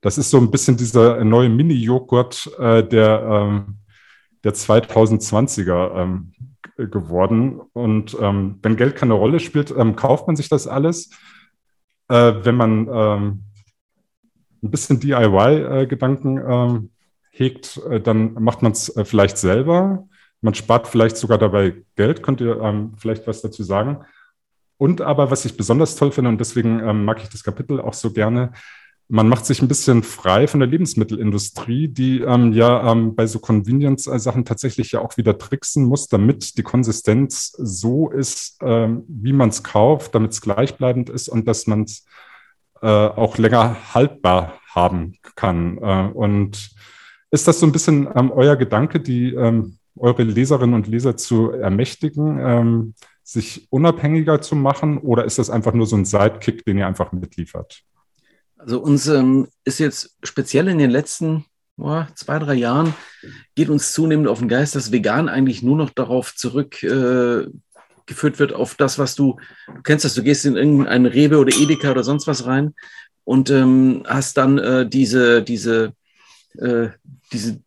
S3: Das ist so ein bisschen dieser neue Mini-Joghurt äh, der, ähm, der 2020er ähm, geworden. Und ähm, wenn Geld keine Rolle spielt, ähm, kauft man sich das alles. Äh, wenn man ähm, ein bisschen DIY-Gedanken ähm, hegt, äh, dann macht man es äh, vielleicht selber. Man spart vielleicht sogar dabei Geld. Könnt ihr ähm, vielleicht was dazu sagen? Und aber, was ich besonders toll finde, und deswegen ähm, mag ich das Kapitel auch so gerne, man macht sich ein bisschen frei von der Lebensmittelindustrie, die ähm, ja ähm, bei so Convenience-Sachen tatsächlich ja auch wieder tricksen muss, damit die Konsistenz so ist, ähm, wie man es kauft, damit es gleichbleibend ist und dass man es äh, auch länger haltbar haben kann. Äh, und ist das so ein bisschen ähm, euer Gedanke, die ähm, eure Leserinnen und Leser zu ermächtigen? Ähm, sich unabhängiger zu machen oder ist das einfach nur so ein Sidekick, den ihr einfach mitliefert?
S1: Also uns ähm, ist jetzt speziell in den letzten boah, zwei, drei Jahren geht uns zunehmend auf den Geist, dass vegan eigentlich nur noch darauf zurückgeführt äh, wird, auf das, was du, du kennst das, du gehst in irgendeinen Rewe oder Edeka oder sonst was rein und ähm, hast dann äh, diese, diese, äh, diese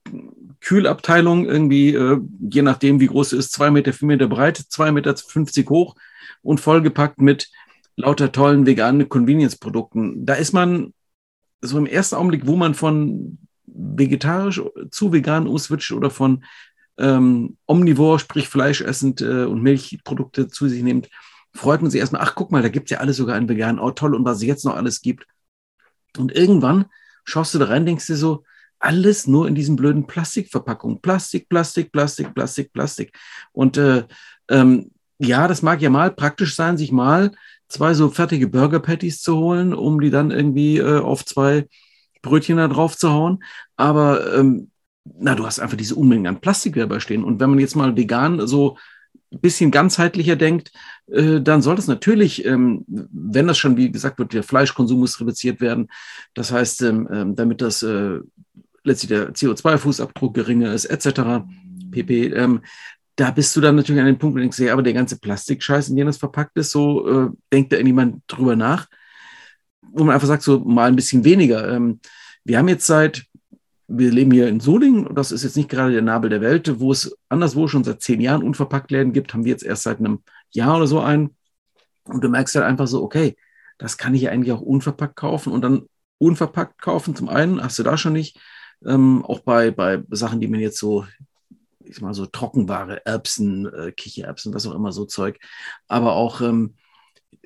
S1: Kühlabteilung irgendwie, äh, je nachdem, wie groß es ist, zwei Meter, vier Meter breit, zwei Meter fünfzig hoch und vollgepackt mit lauter tollen veganen Convenience-Produkten. Da ist man so im ersten Augenblick, wo man von vegetarisch zu vegan umswitcht oder von ähm, omnivor, sprich fleischessend äh, und Milchprodukte zu sich nimmt, freut man sich erstmal, ach guck mal, da gibt es ja alles sogar in vegan, oh toll, und was es jetzt noch alles gibt. Und irgendwann schaust du da rein, denkst dir so, alles nur in diesen blöden Plastikverpackungen. Plastik, Plastik, Plastik, Plastik, Plastik. Und äh, ähm, ja, das mag ja mal praktisch sein, sich mal zwei so fertige Burger Patties zu holen, um die dann irgendwie äh, auf zwei Brötchen da drauf zu hauen. Aber ähm, na, du hast einfach diese Unmengen an Plastik dabei stehen. Und wenn man jetzt mal vegan so ein bisschen ganzheitlicher denkt, äh, dann soll das natürlich, ähm, wenn das schon, wie gesagt wird, der Fleischkonsum muss reduziert werden. Das heißt, ähm, ähm damit das äh, letztlich der CO2-Fußabdruck geringer ist, etc. pp. Da bist du dann natürlich an dem Punkt, wo du denkst, ja, aber der ganze Plastikscheiß, in dem das verpackt ist, so äh, denkt da irgendjemand drüber nach, wo man einfach sagt, so mal ein bisschen weniger. Ähm, wir haben jetzt seit, wir leben hier in Solingen, das ist jetzt nicht gerade der Nabel der Welt, wo es anderswo schon seit zehn Jahren unverpackt Läden gibt, haben wir jetzt erst seit einem Jahr oder so einen. Und du merkst halt einfach so, okay, das kann ich eigentlich auch unverpackt kaufen und dann unverpackt kaufen. Zum einen hast du da schon nicht, ähm, auch bei, bei Sachen, die man jetzt so ich sag mal so Trockenware, Erbsen, äh, Kichererbsen, was auch immer, so Zeug. Aber auch, ähm,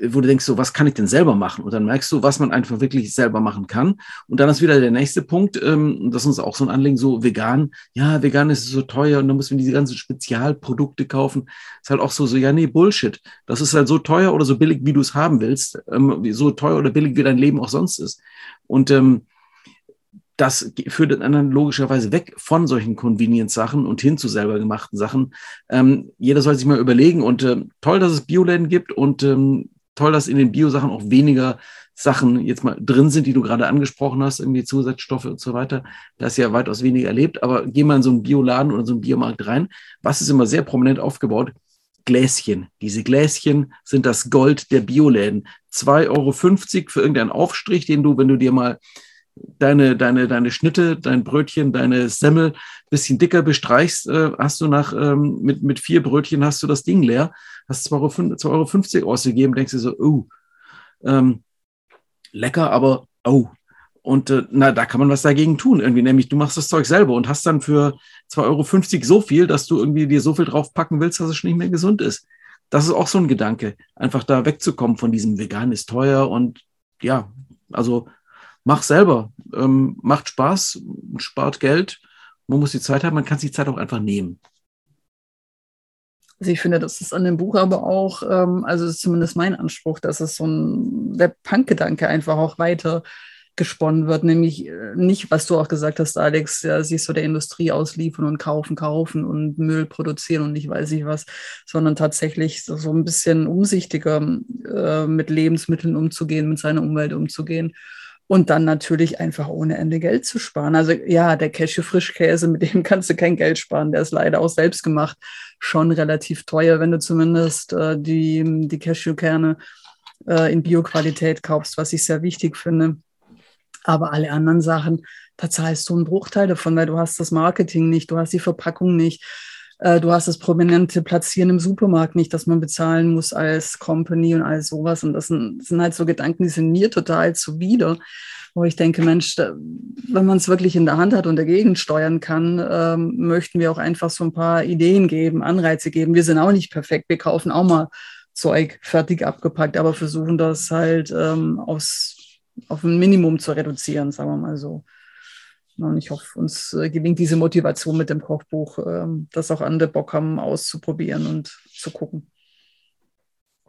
S1: wo du denkst, so, was kann ich denn selber machen? Und dann merkst du, was man einfach wirklich selber machen kann. Und dann ist wieder der nächste Punkt, ähm, das ist uns auch so ein Anliegen, so vegan. Ja, vegan ist so teuer und dann muss man diese ganzen Spezialprodukte kaufen. Ist halt auch so, so, ja, nee, Bullshit. Das ist halt so teuer oder so billig, wie du es haben willst. Ähm, so teuer oder billig, wie dein Leben auch sonst ist. Und ähm, das führt dann logischerweise weg von solchen Convenience-Sachen und hin zu selber gemachten Sachen. Ähm, jeder soll sich mal überlegen und äh, toll, dass es Bioläden gibt und ähm, toll, dass in den Bio-Sachen auch weniger Sachen jetzt mal drin sind, die du gerade angesprochen hast, irgendwie Zusatzstoffe und so weiter. Da ist ja weitaus weniger erlebt, aber geh mal in so einen Bioladen oder so einen Biomarkt rein. Was ist immer sehr prominent aufgebaut? Gläschen. Diese Gläschen sind das Gold der Bioläden. 2,50 Euro für irgendeinen Aufstrich, den du, wenn du dir mal deine, deine, deine Schnitte, dein Brötchen, deine Semmel bisschen dicker bestreichst, äh, hast du nach, ähm, mit, mit vier Brötchen hast du das Ding leer, hast 2,50 Euro, ausgegeben, denkst du so, oh, ähm, lecker, aber oh. Und äh, na, da kann man was dagegen tun, irgendwie, nämlich du machst das Zeug selber und hast dann für 2,50 Euro so viel, dass du irgendwie dir so viel draufpacken willst, dass es schon nicht mehr gesund ist. Das ist auch so ein Gedanke, einfach da wegzukommen von diesem vegan ist teuer und ja, also mach selber. Ähm, macht Spaß, spart Geld. Man muss die Zeit haben, man kann sich die Zeit auch einfach nehmen.
S2: Also ich finde, das ist an dem Buch aber auch, ähm, also zumindest mein Anspruch, dass es so ein, der Punk-Gedanke einfach auch weiter gesponnen wird, nämlich äh, nicht, was du auch gesagt hast, Alex, ja, siehst du der Industrie ausliefern und kaufen, kaufen und Müll produzieren und nicht weiß ich was, sondern tatsächlich so, so ein bisschen umsichtiger äh, mit Lebensmitteln umzugehen, mit seiner Umwelt umzugehen und dann natürlich einfach ohne Ende Geld zu sparen. Also ja, der Cashew-Frischkäse, mit dem kannst du kein Geld sparen. Der ist leider auch selbst gemacht schon relativ teuer, wenn du zumindest äh, die, die Cashewkerne äh, in Bioqualität kaufst, was ich sehr wichtig finde. Aber alle anderen Sachen, da zahlst du einen Bruchteil davon, weil du hast das Marketing nicht, du hast die Verpackung nicht, äh, du hast das prominente Platzieren im Supermarkt nicht, dass man bezahlen muss als Company und all sowas. Und das sind, das sind halt so Gedanken, die sind mir total zuwider, wo ich denke, Mensch, da, wenn man es wirklich in der Hand hat und dagegen steuern kann, ähm, möchten wir auch einfach so ein paar Ideen geben, Anreize geben. Wir sind auch nicht perfekt, wir kaufen auch mal Zeug fertig abgepackt, aber versuchen das halt ähm, aus, auf ein Minimum zu reduzieren, sagen wir mal so. Und ich hoffe, uns äh, gelingt diese Motivation mit dem Kochbuch, ähm, dass auch andere Bock haben, auszuprobieren und zu gucken.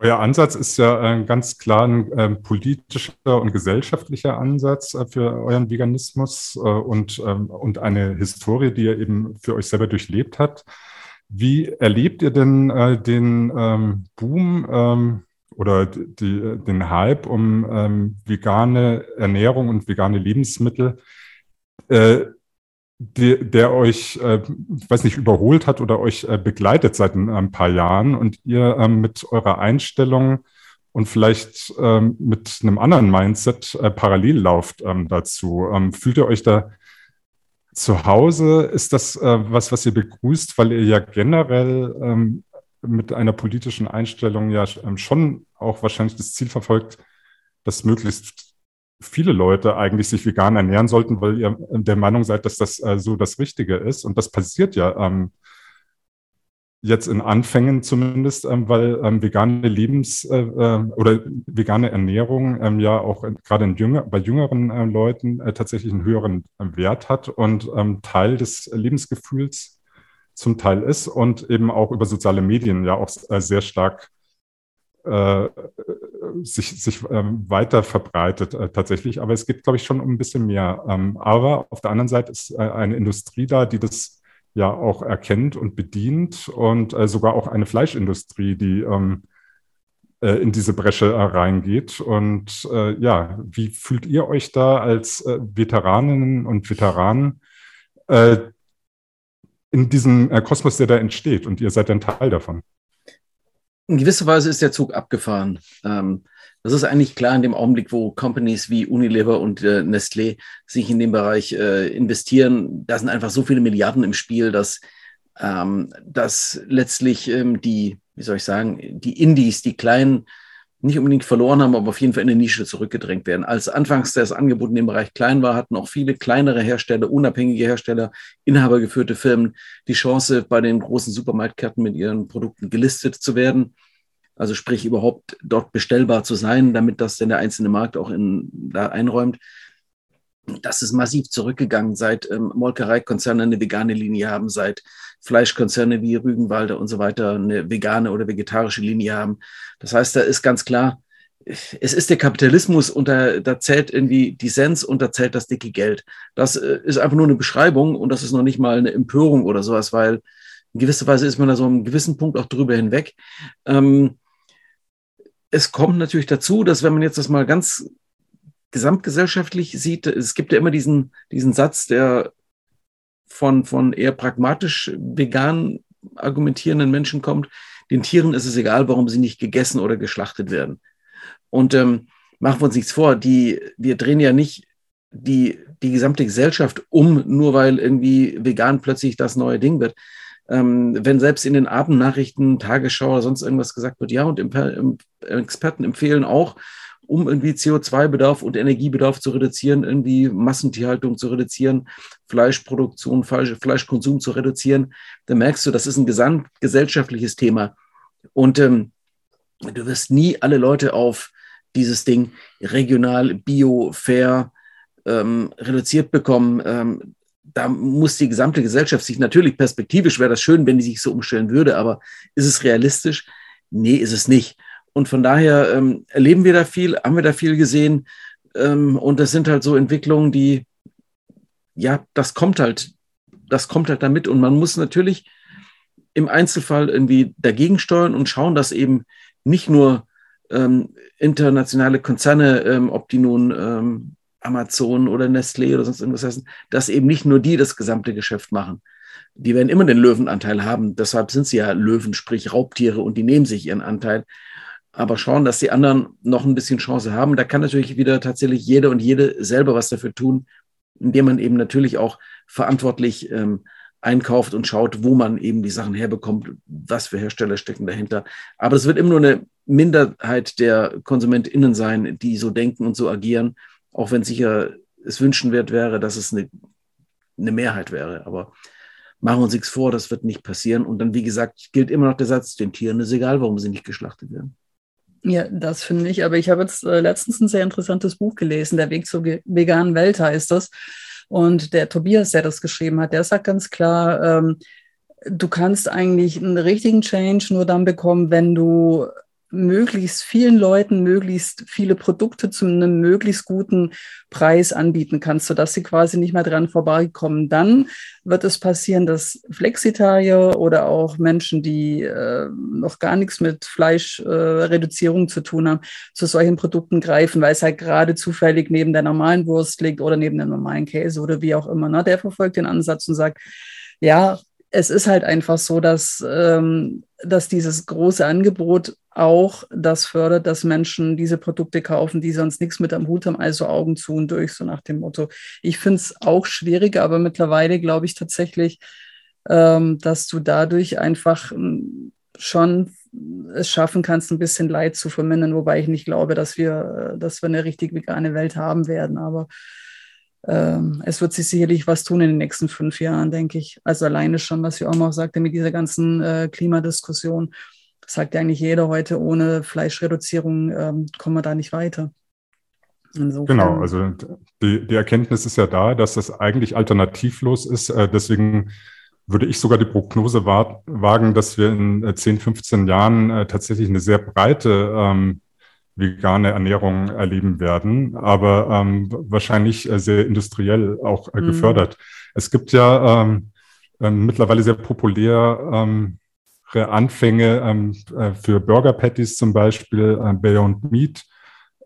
S3: Euer Ansatz ist ja äh, ganz klar ein äh, politischer und gesellschaftlicher Ansatz äh, für euren Veganismus äh, und, ähm, und eine Historie, die ihr eben für euch selber durchlebt habt. Wie erlebt ihr denn äh, den ähm, Boom ähm, oder die, den Hype um ähm, vegane Ernährung und vegane Lebensmittel äh, der, der euch, äh, weiß nicht, überholt hat oder euch äh, begleitet seit ein, ein, paar Jahren und ihr ähm, mit eurer Einstellung und vielleicht ähm, mit einem anderen Mindset äh, parallel lauft ähm, dazu. Ähm, fühlt ihr euch da zu Hause? Ist das äh, was, was ihr begrüßt, weil ihr ja generell mit einer politischen Einstellung ja schon auch wahrscheinlich das Ziel verfolgt, dass möglichst viele Leute eigentlich sich vegan ernähren sollten, weil ihr der Meinung seid, dass das äh, so das Richtige ist. Und das passiert ja ähm, jetzt in Anfängen zumindest, ähm, weil ähm, vegane Lebens- äh, äh, oder vegane Ernährung ähm, ja auch gerade jünger, bei jüngeren äh, Leuten äh, tatsächlich einen höheren äh, Wert hat und ähm, Teil des Lebensgefühls zum Teil ist und eben auch über soziale Medien ja auch äh, sehr stark sich, sich ähm, weiter verbreitet tatsächlich. Aber es geht, glaube ich, schon um ein bisschen mehr. Ähm, aber auf der anderen Seite ist eine Industrie da, die das ja auch erkennt und bedient und äh, sogar auch eine Fleischindustrie, die ähm, äh, in diese Bresche äh, reingeht. Und äh, ja, wie fühlt ihr euch da als äh, Veteraninnen und Veteranen äh, in diesem Kosmos, der da entsteht? Und ihr seid ein Teil davon.
S1: In gewisser Weise ist der Zug abgefahren. Ähm, das ist eigentlich klar in dem Augenblick, wo Companies wie Unilever und äh, Nestlé sich in dem Bereich äh, investieren. Da sind einfach so viele Milliarden im Spiel, dass, ähm, dass letztlich ähm, die, wie soll ich sagen, die Indies, die kleinen, nicht unbedingt verloren haben, aber auf jeden Fall in der Nische zurückgedrängt werden. Als anfangs das Angebot in dem Bereich klein war, hatten auch viele kleinere Hersteller, unabhängige Hersteller, inhabergeführte Firmen die Chance, bei den großen Supermarktketten mit ihren Produkten gelistet zu werden. Also sprich überhaupt dort bestellbar zu sein, damit das denn der einzelne Markt auch in, da einräumt. Das ist massiv zurückgegangen, seit ähm, Molkereikonzerne eine vegane Linie haben, seit Fleischkonzerne wie Rügenwalder und so weiter eine vegane oder vegetarische Linie haben. Das heißt, da ist ganz klar, es ist der Kapitalismus und da, da zählt irgendwie die Sens und da zählt das dicke Geld. Das äh, ist einfach nur eine Beschreibung und das ist noch nicht mal eine Empörung oder sowas, weil in gewisser Weise ist man da so einen gewissen Punkt auch drüber hinweg. Ähm, es kommt natürlich dazu, dass wenn man jetzt das mal ganz gesamtgesellschaftlich sieht, es gibt ja immer diesen, diesen Satz, der von, von eher pragmatisch vegan argumentierenden Menschen kommt. Den Tieren ist es egal, warum sie nicht gegessen oder geschlachtet werden. Und ähm, machen wir uns nichts vor, die, wir drehen ja nicht die, die gesamte Gesellschaft um, nur weil irgendwie vegan plötzlich das neue Ding wird, ähm, wenn selbst in den Abendnachrichten, Tagesschau oder sonst irgendwas gesagt wird, ja, und Experten empfehlen auch, um irgendwie CO2-Bedarf und Energiebedarf zu reduzieren, irgendwie Massentierhaltung zu reduzieren, Fleischproduktion, Fleisch, Fleischkonsum zu reduzieren, dann merkst du, das ist ein gesamtgesellschaftliches Thema. Und ähm, du wirst nie alle Leute auf dieses Ding regional, bio, fair, ähm, reduziert bekommen. Ähm, da muss die gesamte Gesellschaft sich natürlich perspektivisch wäre das schön, wenn die sich so umstellen würde, aber ist es realistisch? Nee, ist es nicht. Und von daher ähm, erleben wir da viel, haben wir da viel gesehen. Ähm, und das sind halt so Entwicklungen, die, ja, das kommt halt, das kommt halt damit. Und man muss natürlich im Einzelfall irgendwie dagegen steuern und schauen, dass eben nicht nur ähm, internationale Konzerne, ähm, ob die nun ähm, Amazon oder Nestlé oder sonst irgendwas heißen, dass eben nicht nur die das gesamte Geschäft machen. Die werden immer den Löwenanteil haben. Deshalb sind sie ja Löwen, sprich Raubtiere, und die nehmen sich ihren Anteil. Aber schauen, dass die anderen noch ein bisschen Chance haben. Da kann natürlich wieder tatsächlich jeder und jede selber was dafür tun, indem man eben natürlich auch verantwortlich ähm, einkauft und schaut, wo man eben die Sachen herbekommt, was für Hersteller stecken dahinter. Aber es wird immer nur eine Minderheit der KonsumentInnen sein, die so denken und so agieren auch wenn sicher es wünschenswert wäre, dass es eine, eine Mehrheit wäre. Aber machen wir uns nichts vor, das wird nicht passieren. Und dann, wie gesagt, gilt immer noch der Satz, den Tieren ist egal, warum sie nicht geschlachtet werden.
S2: Ja, das finde ich. Aber ich habe jetzt äh, letztens ein sehr interessantes Buch gelesen, Der Weg zur veganen Welt heißt das. Und der Tobias, der das geschrieben hat, der sagt ganz klar, ähm, du kannst eigentlich einen richtigen Change nur dann bekommen, wenn du möglichst vielen Leuten möglichst viele Produkte zu einem möglichst guten Preis anbieten kannst, sodass sie quasi nicht mehr dran vorbeikommen. Dann wird es passieren, dass Flexitarier oder auch Menschen, die äh, noch gar nichts mit Fleischreduzierung äh, zu tun haben, zu solchen Produkten greifen, weil es halt gerade zufällig neben der normalen Wurst liegt oder neben dem normalen Käse oder wie auch immer. Ne? Der verfolgt den Ansatz und sagt, ja, es ist halt einfach so, dass, ähm, dass dieses große Angebot auch das fördert, dass Menschen diese Produkte kaufen, die sonst nichts mit am Hut haben, also Augen zu und durch, so nach dem Motto. Ich finde es auch schwierig, aber mittlerweile glaube ich tatsächlich, ähm, dass du dadurch einfach ähm, schon es schaffen kannst, ein bisschen Leid zu vermindern, wobei ich nicht glaube, dass wir, dass wir eine richtig vegane Welt haben werden. Aber es wird sich sicherlich was tun in den nächsten fünf Jahren, denke ich. Also alleine schon, was wir auch noch sagte mit dieser ganzen äh, Klimadiskussion, sagt ja eigentlich jeder heute, ohne Fleischreduzierung ähm, kommen wir da nicht weiter.
S3: Insofern. Genau, also die, die Erkenntnis ist ja da, dass das eigentlich alternativlos ist. Äh, deswegen würde ich sogar die Prognose wagen, dass wir in 10, äh, 15 Jahren äh, tatsächlich eine sehr breite ähm, vegane Ernährung erleben werden, aber ähm, wahrscheinlich äh, sehr industriell auch äh, mhm. gefördert. Es gibt ja ähm, äh, mittlerweile sehr populär ähm, Anfänge ähm, äh, für Burger Patties zum Beispiel, äh, Beyond Meat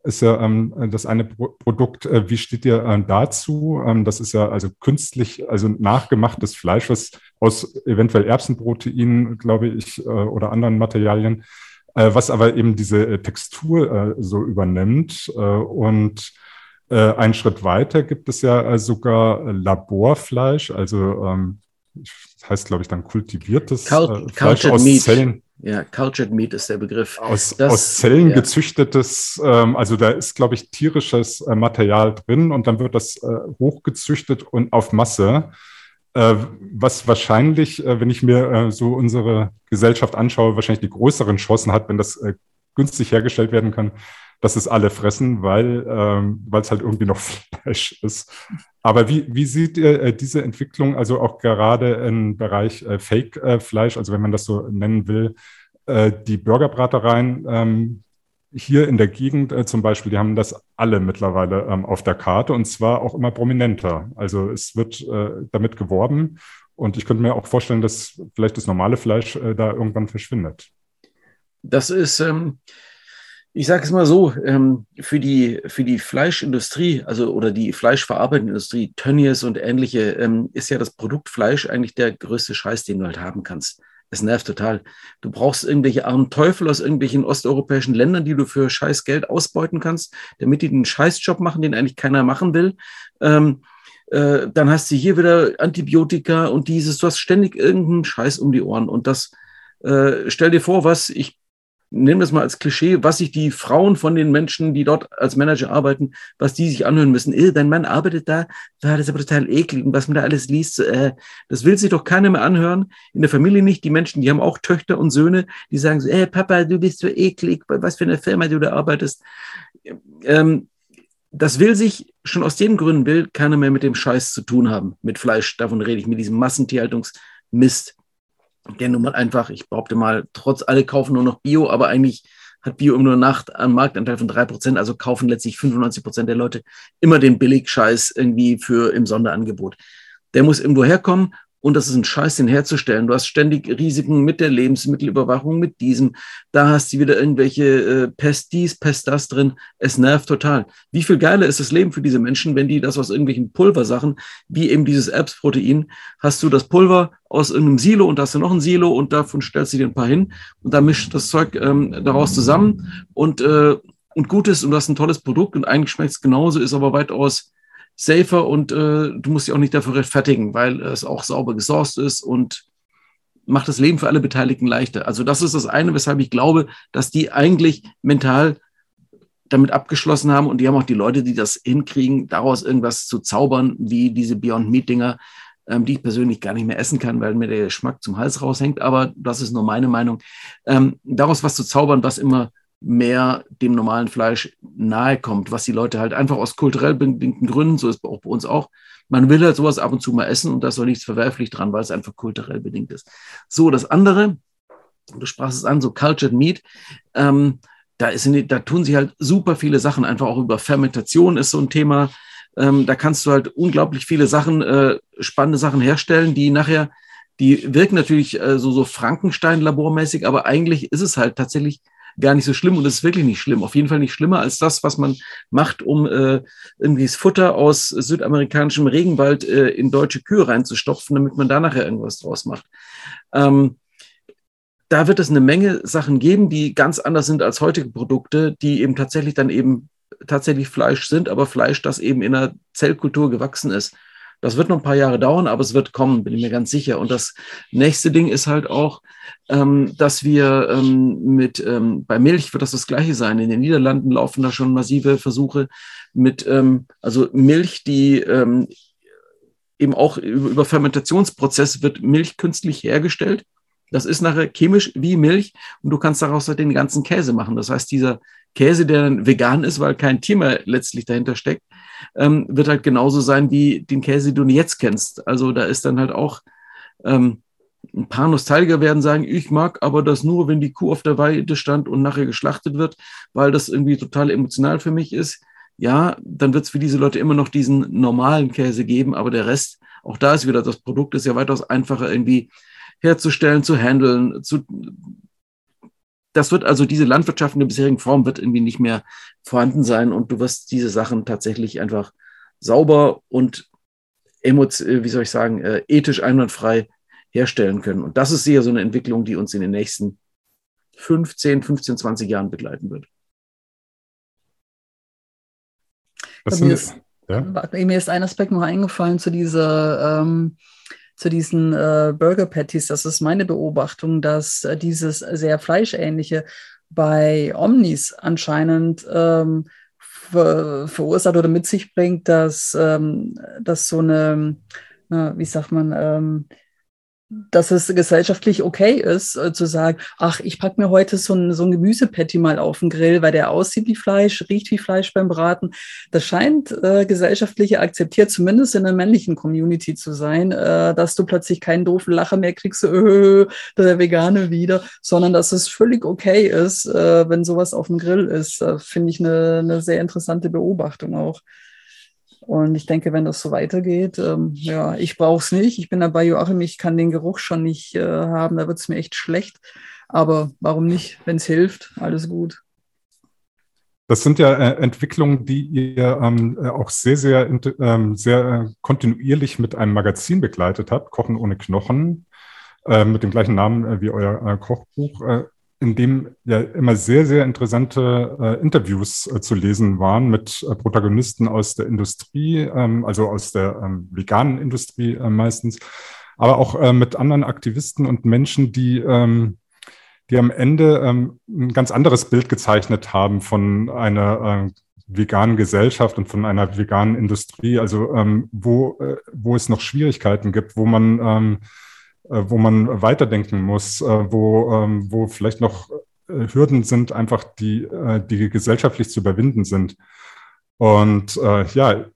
S3: ist ja ähm, das eine Pro Produkt. Äh, wie steht ihr äh, dazu? Ähm, das ist ja also künstlich, also nachgemachtes Fleisch, was aus eventuell Erbsenproteinen, glaube ich, äh, oder anderen Materialien was aber eben diese äh, Textur äh, so übernimmt. und einen Schritt weiter gibt es ja sogar Laborfleisch, also ähm, das heißt, glaube ich, dann kultiviertes
S1: Cul Fleisch aus Meat. Zellen. Ja, Cultured Meat ist der Begriff.
S3: Aus, das, aus Zellen ja. gezüchtetes, ähm, also da ist, glaube ich, tierisches äh, Material drin und dann wird das äh, hochgezüchtet und auf Masse. Äh, was wahrscheinlich, äh, wenn ich mir äh, so unsere Gesellschaft anschaue, wahrscheinlich die größeren Chancen hat, wenn das günstig hergestellt werden kann, dass es alle fressen, weil ähm, es halt irgendwie noch Fleisch ist. Aber wie, wie sieht ihr diese Entwicklung, also auch gerade im Bereich Fake-Fleisch, also wenn man das so nennen will, die Burgerbratereien, ähm, hier in der Gegend äh, zum Beispiel, die haben das alle mittlerweile ähm, auf der Karte und zwar auch immer prominenter. Also es wird äh, damit geworben und ich könnte mir auch vorstellen, dass vielleicht das normale Fleisch äh, da irgendwann verschwindet.
S1: Das ist, ähm, ich sage es mal so, ähm, für, die, für die Fleischindustrie, also oder die fleischverarbeitende Industrie, Tönnies und ähnliche, ähm, ist ja das Produkt Fleisch eigentlich der größte Scheiß, den du halt haben kannst. Es nervt total. Du brauchst irgendwelche armen Teufel aus irgendwelchen osteuropäischen Ländern, die du für scheiß Geld ausbeuten kannst, damit die den Scheißjob machen, den eigentlich keiner machen will. Ähm, äh, dann hast du hier wieder Antibiotika und dieses, du hast ständig irgendeinen Scheiß um die Ohren. Und das, äh, stell dir vor, was ich nehmen es mal als Klischee, was sich die Frauen von den Menschen, die dort als Manager arbeiten, was die sich anhören müssen. Äh, dein Mann arbeitet da, das ist aber total eklig. Und was man da alles liest, äh, das will sich doch keiner mehr anhören. In der Familie nicht. Die Menschen, die haben auch Töchter und Söhne, die sagen so, äh, Papa, du bist so eklig, was für eine Firma du da arbeitest. Ähm, das will sich schon aus den Gründen will keiner mehr mit dem Scheiß zu tun haben, mit Fleisch. Davon rede ich, mit diesem Massentierhaltungsmist der nun mal einfach, ich behaupte mal, trotz alle kaufen nur noch Bio, aber eigentlich hat Bio immer nur Nacht einen Marktanteil von drei Prozent, also kaufen letztlich 95 Prozent der Leute immer den Billigscheiß irgendwie für im Sonderangebot. Der muss irgendwo herkommen und das ist ein Scheiß, den herzustellen. Du hast ständig Risiken mit der Lebensmittelüberwachung, mit diesem. Da hast du wieder irgendwelche äh, Pest dies, Pest das drin. Es nervt total. Wie viel geiler ist das Leben für diese Menschen, wenn die das aus irgendwelchen Pulversachen, wie eben dieses Erbsprotein, hast du das Pulver aus irgendeinem Silo und hast du noch ein Silo und davon stellst du dir ein paar hin und da mischt das Zeug ähm, daraus zusammen und, äh, und gut ist und du hast ein tolles Produkt und eigentlich schmeckt es genauso, ist aber weitaus safer und äh, du musst dich auch nicht dafür rechtfertigen, weil es auch sauber gesourced ist und macht das Leben für alle Beteiligten leichter. Also das ist das eine, weshalb ich glaube, dass die eigentlich mental damit abgeschlossen haben und die haben auch die Leute, die das hinkriegen, daraus irgendwas zu zaubern, wie diese Beyond Meat Dinger, ähm, die ich persönlich gar nicht mehr essen kann, weil mir der Geschmack zum Hals raushängt. Aber das ist nur meine Meinung. Ähm, daraus was zu zaubern, was immer mehr dem normalen Fleisch nahe kommt, was die Leute halt einfach aus kulturell bedingten Gründen, so ist auch bei uns auch, man will halt sowas ab und zu mal essen und da ist doch nichts verwerflich dran, weil es einfach kulturell bedingt ist. So, das andere, du sprachst es an, so Cultured Meat, ähm, da, ist, da tun sich halt super viele Sachen, einfach auch über Fermentation ist so ein Thema. Ähm, da kannst du halt unglaublich viele Sachen, äh, spannende Sachen herstellen, die nachher, die wirken natürlich äh, so, so Frankenstein-labormäßig, aber eigentlich ist es halt tatsächlich gar nicht so schlimm und es ist wirklich nicht schlimm. Auf jeden Fall nicht schlimmer als das, was man macht, um äh, irgendwie das Futter aus südamerikanischem Regenwald äh, in deutsche Kühe reinzustopfen, damit man da nachher irgendwas draus macht. Ähm, da wird es eine Menge Sachen geben, die ganz anders sind als heutige Produkte, die eben tatsächlich dann eben tatsächlich Fleisch sind, aber Fleisch, das eben in einer Zellkultur gewachsen ist. Das wird noch ein paar Jahre dauern, aber es wird kommen, bin ich mir ganz sicher. Und das nächste Ding ist halt auch, ähm, dass wir ähm, mit, ähm, bei Milch wird das das Gleiche sein. In den Niederlanden laufen da schon massive Versuche mit, ähm, also Milch, die ähm, eben auch über, Fermentationsprozesse wird Milch künstlich hergestellt. Das ist nachher chemisch wie Milch und du kannst daraus halt den ganzen Käse machen. Das heißt, dieser Käse, der dann vegan ist, weil kein Tier mehr letztlich dahinter steckt, ähm, wird halt genauso sein wie den Käse, den du jetzt kennst. Also da ist dann halt auch ähm, ein paar Nostalgiker werden sagen, ich mag aber das nur, wenn die Kuh auf der Weide stand und nachher geschlachtet wird, weil das irgendwie total emotional für mich ist. Ja, dann wird es für diese Leute immer noch diesen normalen Käse geben, aber der Rest, auch da ist wieder, das Produkt ist ja weitaus einfacher irgendwie herzustellen, zu handeln, zu das wird also diese Landwirtschaft in der bisherigen Form wird irgendwie nicht mehr vorhanden sein und du wirst diese Sachen tatsächlich einfach sauber und wie soll ich sagen, äh, ethisch einwandfrei herstellen können. Und das ist sicher so eine Entwicklung, die uns in den nächsten 15, 15, 20 Jahren begleiten wird.
S2: Mir ist, ja? mir ist ein Aspekt noch eingefallen zu dieser ähm, zu diesen äh, Burger Patties. Das ist meine Beobachtung, dass äh, dieses sehr fleischähnliche bei Omnis anscheinend ähm, ver verursacht oder mit sich bringt, dass, ähm, dass so eine, na, wie sagt man, ähm, dass es gesellschaftlich okay ist, äh, zu sagen, ach, ich packe mir heute so ein, so ein Gemüsepatty mal auf den Grill, weil der aussieht wie Fleisch, riecht wie Fleisch beim Braten. Das scheint äh, gesellschaftlich akzeptiert, zumindest in der männlichen Community zu sein, äh, dass du plötzlich keinen doofen Lacher mehr kriegst, äh, der Vegane wieder, sondern dass es völlig okay ist, äh, wenn sowas auf dem Grill ist. Äh, Finde ich eine, eine sehr interessante Beobachtung auch. Und ich denke, wenn das so weitergeht, ähm, ja, ich brauche es nicht. Ich bin dabei, Joachim, ich kann den Geruch schon nicht äh, haben, da wird es mir echt schlecht. Aber warum nicht, wenn es hilft, alles gut.
S3: Das sind ja äh, Entwicklungen, die ihr ähm, äh, auch sehr, sehr, ähm, sehr äh, kontinuierlich mit einem Magazin begleitet habt, Kochen ohne Knochen, äh, mit dem gleichen Namen äh, wie euer Kochbuch in dem ja immer sehr, sehr interessante äh, Interviews äh, zu lesen waren mit äh, Protagonisten aus der Industrie, ähm, also aus der ähm, veganen Industrie äh, meistens, aber auch äh, mit anderen Aktivisten und Menschen, die, ähm, die am Ende ähm, ein ganz anderes Bild gezeichnet haben von einer äh, veganen Gesellschaft und von einer veganen Industrie, also ähm, wo, wo es noch Schwierigkeiten gibt, wo man ähm, äh, wo man weiterdenken muss, äh, wo, ähm, wo vielleicht noch äh, Hürden sind, einfach die, die gesellschaftlich zu überwinden sind. Und ja,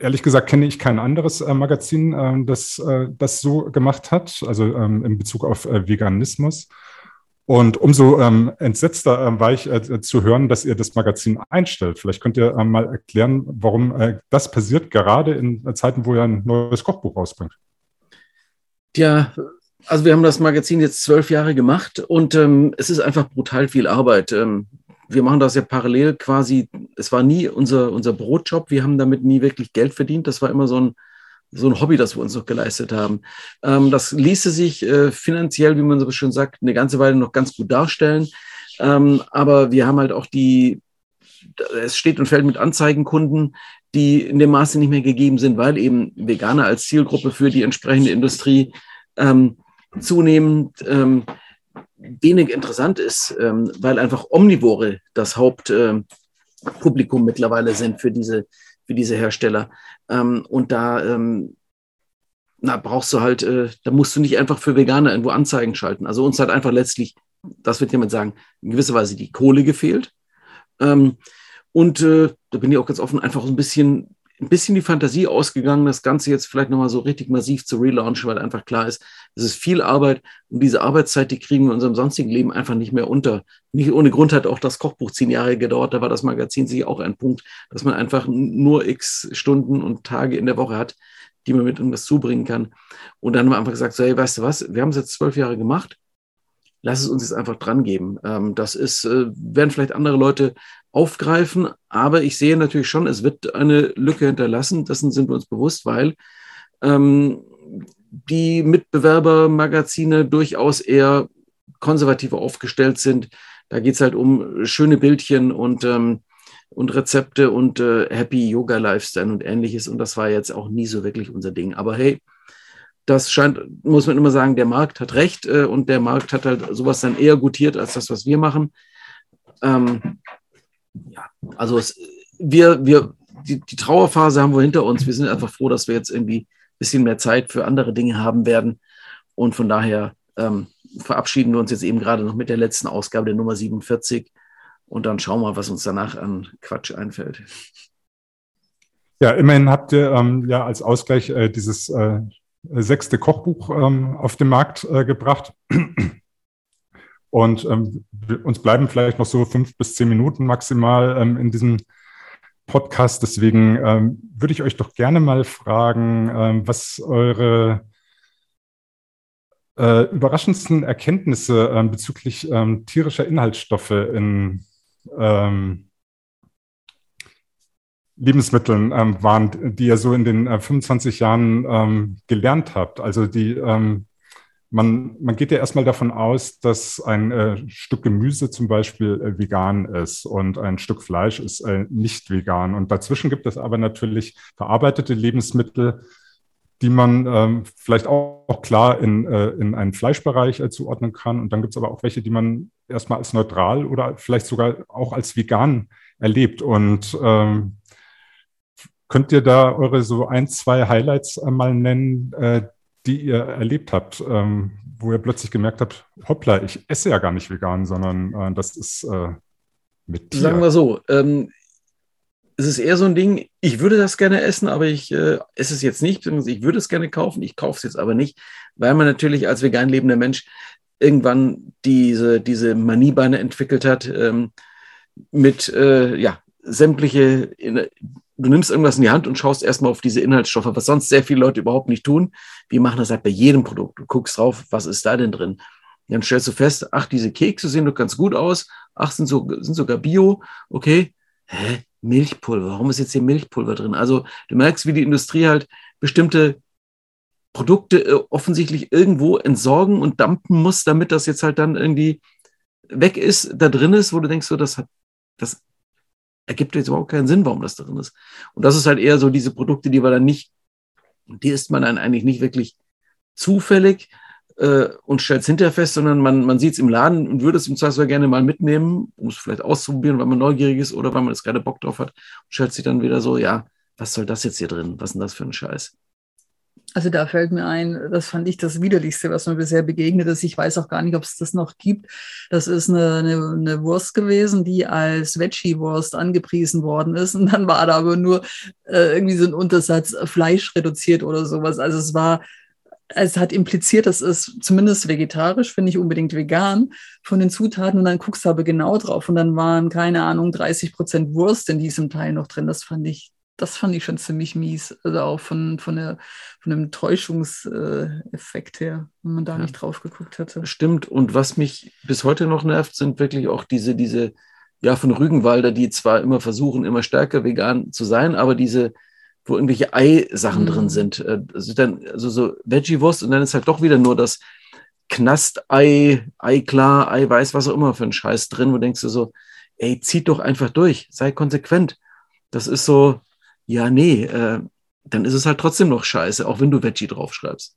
S3: ehrlich gesagt kenne ich kein anderes Magazin, das das so gemacht hat, also ähm, in Bezug auf Veganismus. Und umso ähm, entsetzter war ich zu hören, dass ihr das Magazin einstellt. Vielleicht könnt ihr mal erklären, warum das passiert, gerade in Zeiten, wo ihr ein neues Kochbuch rausbringt.
S1: Ja, also wir haben das Magazin jetzt zwölf Jahre gemacht und ähm, es ist einfach brutal viel Arbeit. Ähm, wir machen das ja parallel quasi. Es war nie unser, unser Brotjob. Wir haben damit nie wirklich Geld verdient. Das war immer so ein, so ein Hobby, das wir uns noch geleistet haben. Ähm, das ließe sich äh, finanziell, wie man so schön sagt, eine ganze Weile noch ganz gut darstellen. Ähm, aber wir haben halt auch die, es steht und fällt mit Anzeigenkunden, die in dem Maße nicht mehr gegeben sind, weil eben Veganer als Zielgruppe für die entsprechende Industrie ähm, zunehmend ähm, wenig interessant ist, ähm, weil einfach Omnivore das Hauptpublikum ähm, mittlerweile sind für diese, für diese Hersteller. Ähm, und da ähm, na, brauchst du halt, äh, da musst du nicht einfach für Veganer irgendwo Anzeigen schalten. Also uns hat einfach letztlich, das wird jemand sagen, in gewisser Weise die Kohle gefehlt. Ähm, und äh, da bin ich auch ganz offen, einfach so ein bisschen, ein bisschen die Fantasie ausgegangen, das Ganze jetzt vielleicht nochmal so richtig massiv zu relaunchen, weil einfach klar ist, es ist viel Arbeit und diese Arbeitszeit, die kriegen wir in unserem sonstigen Leben einfach nicht mehr unter. Nicht ohne Grund hat auch das Kochbuch zehn Jahre gedauert, da war das Magazin sicher auch ein Punkt, dass man einfach nur x Stunden und Tage in der Woche hat, die man mit irgendwas zubringen kann. Und dann haben wir einfach gesagt, so, hey, weißt du was, wir haben es jetzt zwölf Jahre gemacht, lass es uns jetzt einfach dran geben. Ähm, das ist, äh, werden vielleicht andere Leute aufgreifen. Aber ich sehe natürlich schon, es wird eine Lücke hinterlassen. Dessen sind wir uns bewusst, weil ähm, die Mitbewerbermagazine durchaus eher konservativer aufgestellt sind. Da geht es halt um schöne Bildchen und ähm, und Rezepte und äh, Happy Yoga Lifestyle und ähnliches. Und das war jetzt auch nie so wirklich unser Ding. Aber hey, das scheint, muss man immer sagen, der Markt hat recht äh, und der Markt hat halt sowas dann eher gutiert als das, was wir machen. Ähm, ja, also es, wir, wir, die, die Trauerphase haben wir hinter uns. Wir sind einfach froh, dass wir jetzt irgendwie ein bisschen mehr Zeit für andere Dinge haben werden. Und von daher ähm, verabschieden wir uns jetzt eben gerade noch mit der letzten Ausgabe der Nummer 47 und dann schauen wir, was uns danach an Quatsch einfällt.
S3: Ja, immerhin habt ihr ähm, ja als Ausgleich äh, dieses äh, sechste Kochbuch ähm, auf den Markt äh, gebracht. Und ähm, uns bleiben vielleicht noch so fünf bis zehn Minuten maximal ähm, in diesem Podcast. Deswegen ähm, würde ich euch doch gerne mal fragen, ähm, was eure äh, überraschendsten Erkenntnisse äh, bezüglich ähm, tierischer Inhaltsstoffe in ähm, Lebensmitteln ähm, waren, die ihr so in den äh, 25 Jahren ähm, gelernt habt. Also die, ähm, man, man geht ja erstmal davon aus, dass ein äh, Stück Gemüse zum Beispiel äh, vegan ist und ein Stück Fleisch ist äh, nicht vegan. Und dazwischen gibt es aber natürlich verarbeitete Lebensmittel, die man ähm, vielleicht auch, auch, klar in, äh, in einen Fleischbereich äh, zuordnen kann. Und dann gibt es aber auch welche, die man erstmal als neutral oder vielleicht sogar auch als vegan erlebt. Und ähm, könnt ihr da eure so ein, zwei Highlights äh, mal nennen, äh, die ihr erlebt habt, ähm, wo ihr plötzlich gemerkt habt, hoppla, ich esse ja gar nicht vegan, sondern äh, das ist äh, mit Tier.
S1: Sagen wir so, ähm, es ist eher so ein Ding, ich würde das gerne essen, aber ich äh, esse es jetzt nicht, ich würde es gerne kaufen, ich kaufe es jetzt aber nicht, weil man natürlich als vegan lebender Mensch irgendwann diese, diese Maniebeine entwickelt hat, ähm, mit äh, ja, sämtliche, du nimmst irgendwas in die Hand und schaust erstmal auf diese Inhaltsstoffe, was sonst sehr viele Leute überhaupt nicht tun. Wir machen das halt bei jedem Produkt. Du guckst drauf, was ist da denn drin? Dann stellst du fest, ach, diese Kekse sehen doch ganz gut aus, ach, sind, so, sind sogar Bio, okay. Hä? Milchpulver, warum ist jetzt hier Milchpulver drin? Also du merkst, wie die Industrie halt bestimmte Produkte äh, offensichtlich irgendwo entsorgen und dumpen muss, damit das jetzt halt dann irgendwie weg ist, da drin ist, wo du denkst, so, das hat, das ergibt jetzt überhaupt keinen Sinn, warum das drin ist. Und das ist halt eher so diese Produkte, die wir dann nicht, die isst man dann eigentlich nicht wirklich zufällig äh, und stellt es hinterher fest, sondern man, man sieht es im Laden und würde es im Zweifelsfall gerne mal mitnehmen, um es vielleicht auszuprobieren, weil man neugierig ist oder weil man jetzt gerade Bock drauf hat und stellt sich dann wieder so, ja, was soll das jetzt hier drin? Was ist denn das für ein Scheiß?
S2: Also da fällt mir ein, das fand ich das widerlichste, was mir bisher begegnet ist. Ich weiß auch gar nicht, ob es das noch gibt. Das ist eine, eine, eine Wurst gewesen, die als Veggie-Wurst angepriesen worden ist. Und dann war da aber nur äh, irgendwie so ein Untersatz Fleisch reduziert oder sowas. Also es war, es hat impliziert, das ist zumindest vegetarisch, finde ich unbedingt vegan von den Zutaten. Und dann guckst du aber genau drauf. Und dann waren, keine Ahnung, 30 Prozent Wurst in diesem Teil noch drin. Das fand ich das fand ich schon ziemlich mies. Also auch von, von, der, von dem Täuschungseffekt her, wenn man da ja. nicht drauf geguckt hätte.
S1: Stimmt. Und was mich bis heute noch nervt, sind wirklich auch diese, diese, ja, von Rügenwalder, die zwar immer versuchen, immer stärker vegan zu sein, aber diese, wo irgendwelche Eisachen mhm. drin sind. Also, dann, also so Veggie-Wurst und dann ist halt doch wieder nur das Knast-Ei, Ei-Klar, Eiweiß, was auch immer für ein Scheiß drin, wo denkst du so, ey, zieht doch einfach durch, sei konsequent. Das ist so, ja, nee, äh, dann ist es halt trotzdem noch scheiße, auch wenn du Veggie draufschreibst.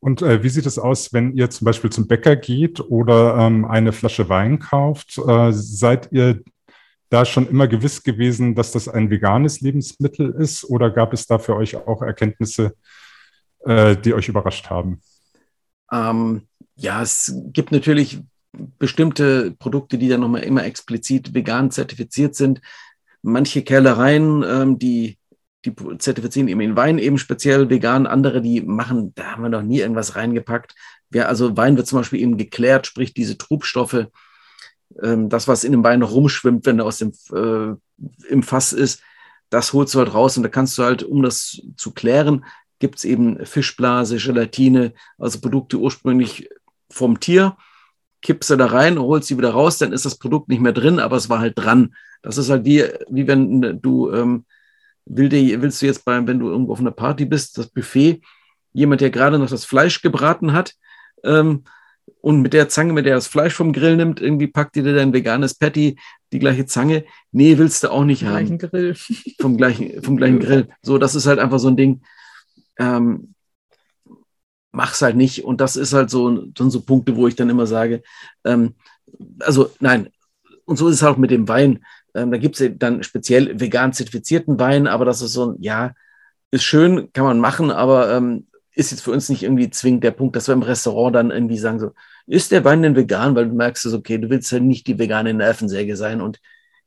S3: Und äh, wie sieht es aus, wenn ihr zum Beispiel zum Bäcker geht oder ähm, eine Flasche Wein kauft? Äh, seid ihr da schon immer gewiss gewesen, dass das ein veganes Lebensmittel ist oder gab es da für euch auch Erkenntnisse, äh, die euch überrascht haben?
S1: Ähm, ja, es gibt natürlich bestimmte Produkte, die dann nochmal immer explizit vegan zertifiziert sind manche Kellereien, ähm, die, die zertifizieren eben in Wein eben speziell vegan, andere, die machen, da haben wir noch nie irgendwas reingepackt. Ja, also Wein wird zum Beispiel eben geklärt, sprich diese Trubstoffe, ähm, das, was in dem Wein noch rumschwimmt, wenn er aus dem äh, im Fass ist, das holst du halt raus und da kannst du halt, um das zu klären, gibt es eben Fischblase, Gelatine, also Produkte ursprünglich vom Tier, kippst du da rein, holst sie wieder raus, dann ist das Produkt nicht mehr drin, aber es war halt dran. Das ist halt wie, wie wenn du, ähm, will dir, willst du jetzt bei, wenn du irgendwo auf einer Party bist, das Buffet, jemand, der gerade noch das Fleisch gebraten hat, ähm, und mit der Zange, mit der das Fleisch vom Grill nimmt, irgendwie packt dir dein veganes Patty, die gleiche Zange. Nee, willst du auch nicht vom haben. Grill. Vom gleichen, vom gleichen Grill. So, das ist halt einfach so ein Ding. Ähm, mach's halt nicht. Und das ist halt so, dann so Punkte, wo ich dann immer sage, ähm, also nein, und so ist es auch mit dem Wein. Ähm, da gibt es dann speziell vegan zertifizierten Wein, aber das ist so ein, ja, ist schön, kann man machen, aber ähm, ist jetzt für uns nicht irgendwie zwingend der Punkt, dass wir im Restaurant dann irgendwie sagen, so, ist der Wein denn vegan? Weil du merkst es, okay, du willst ja nicht die vegane Nervensäge sein und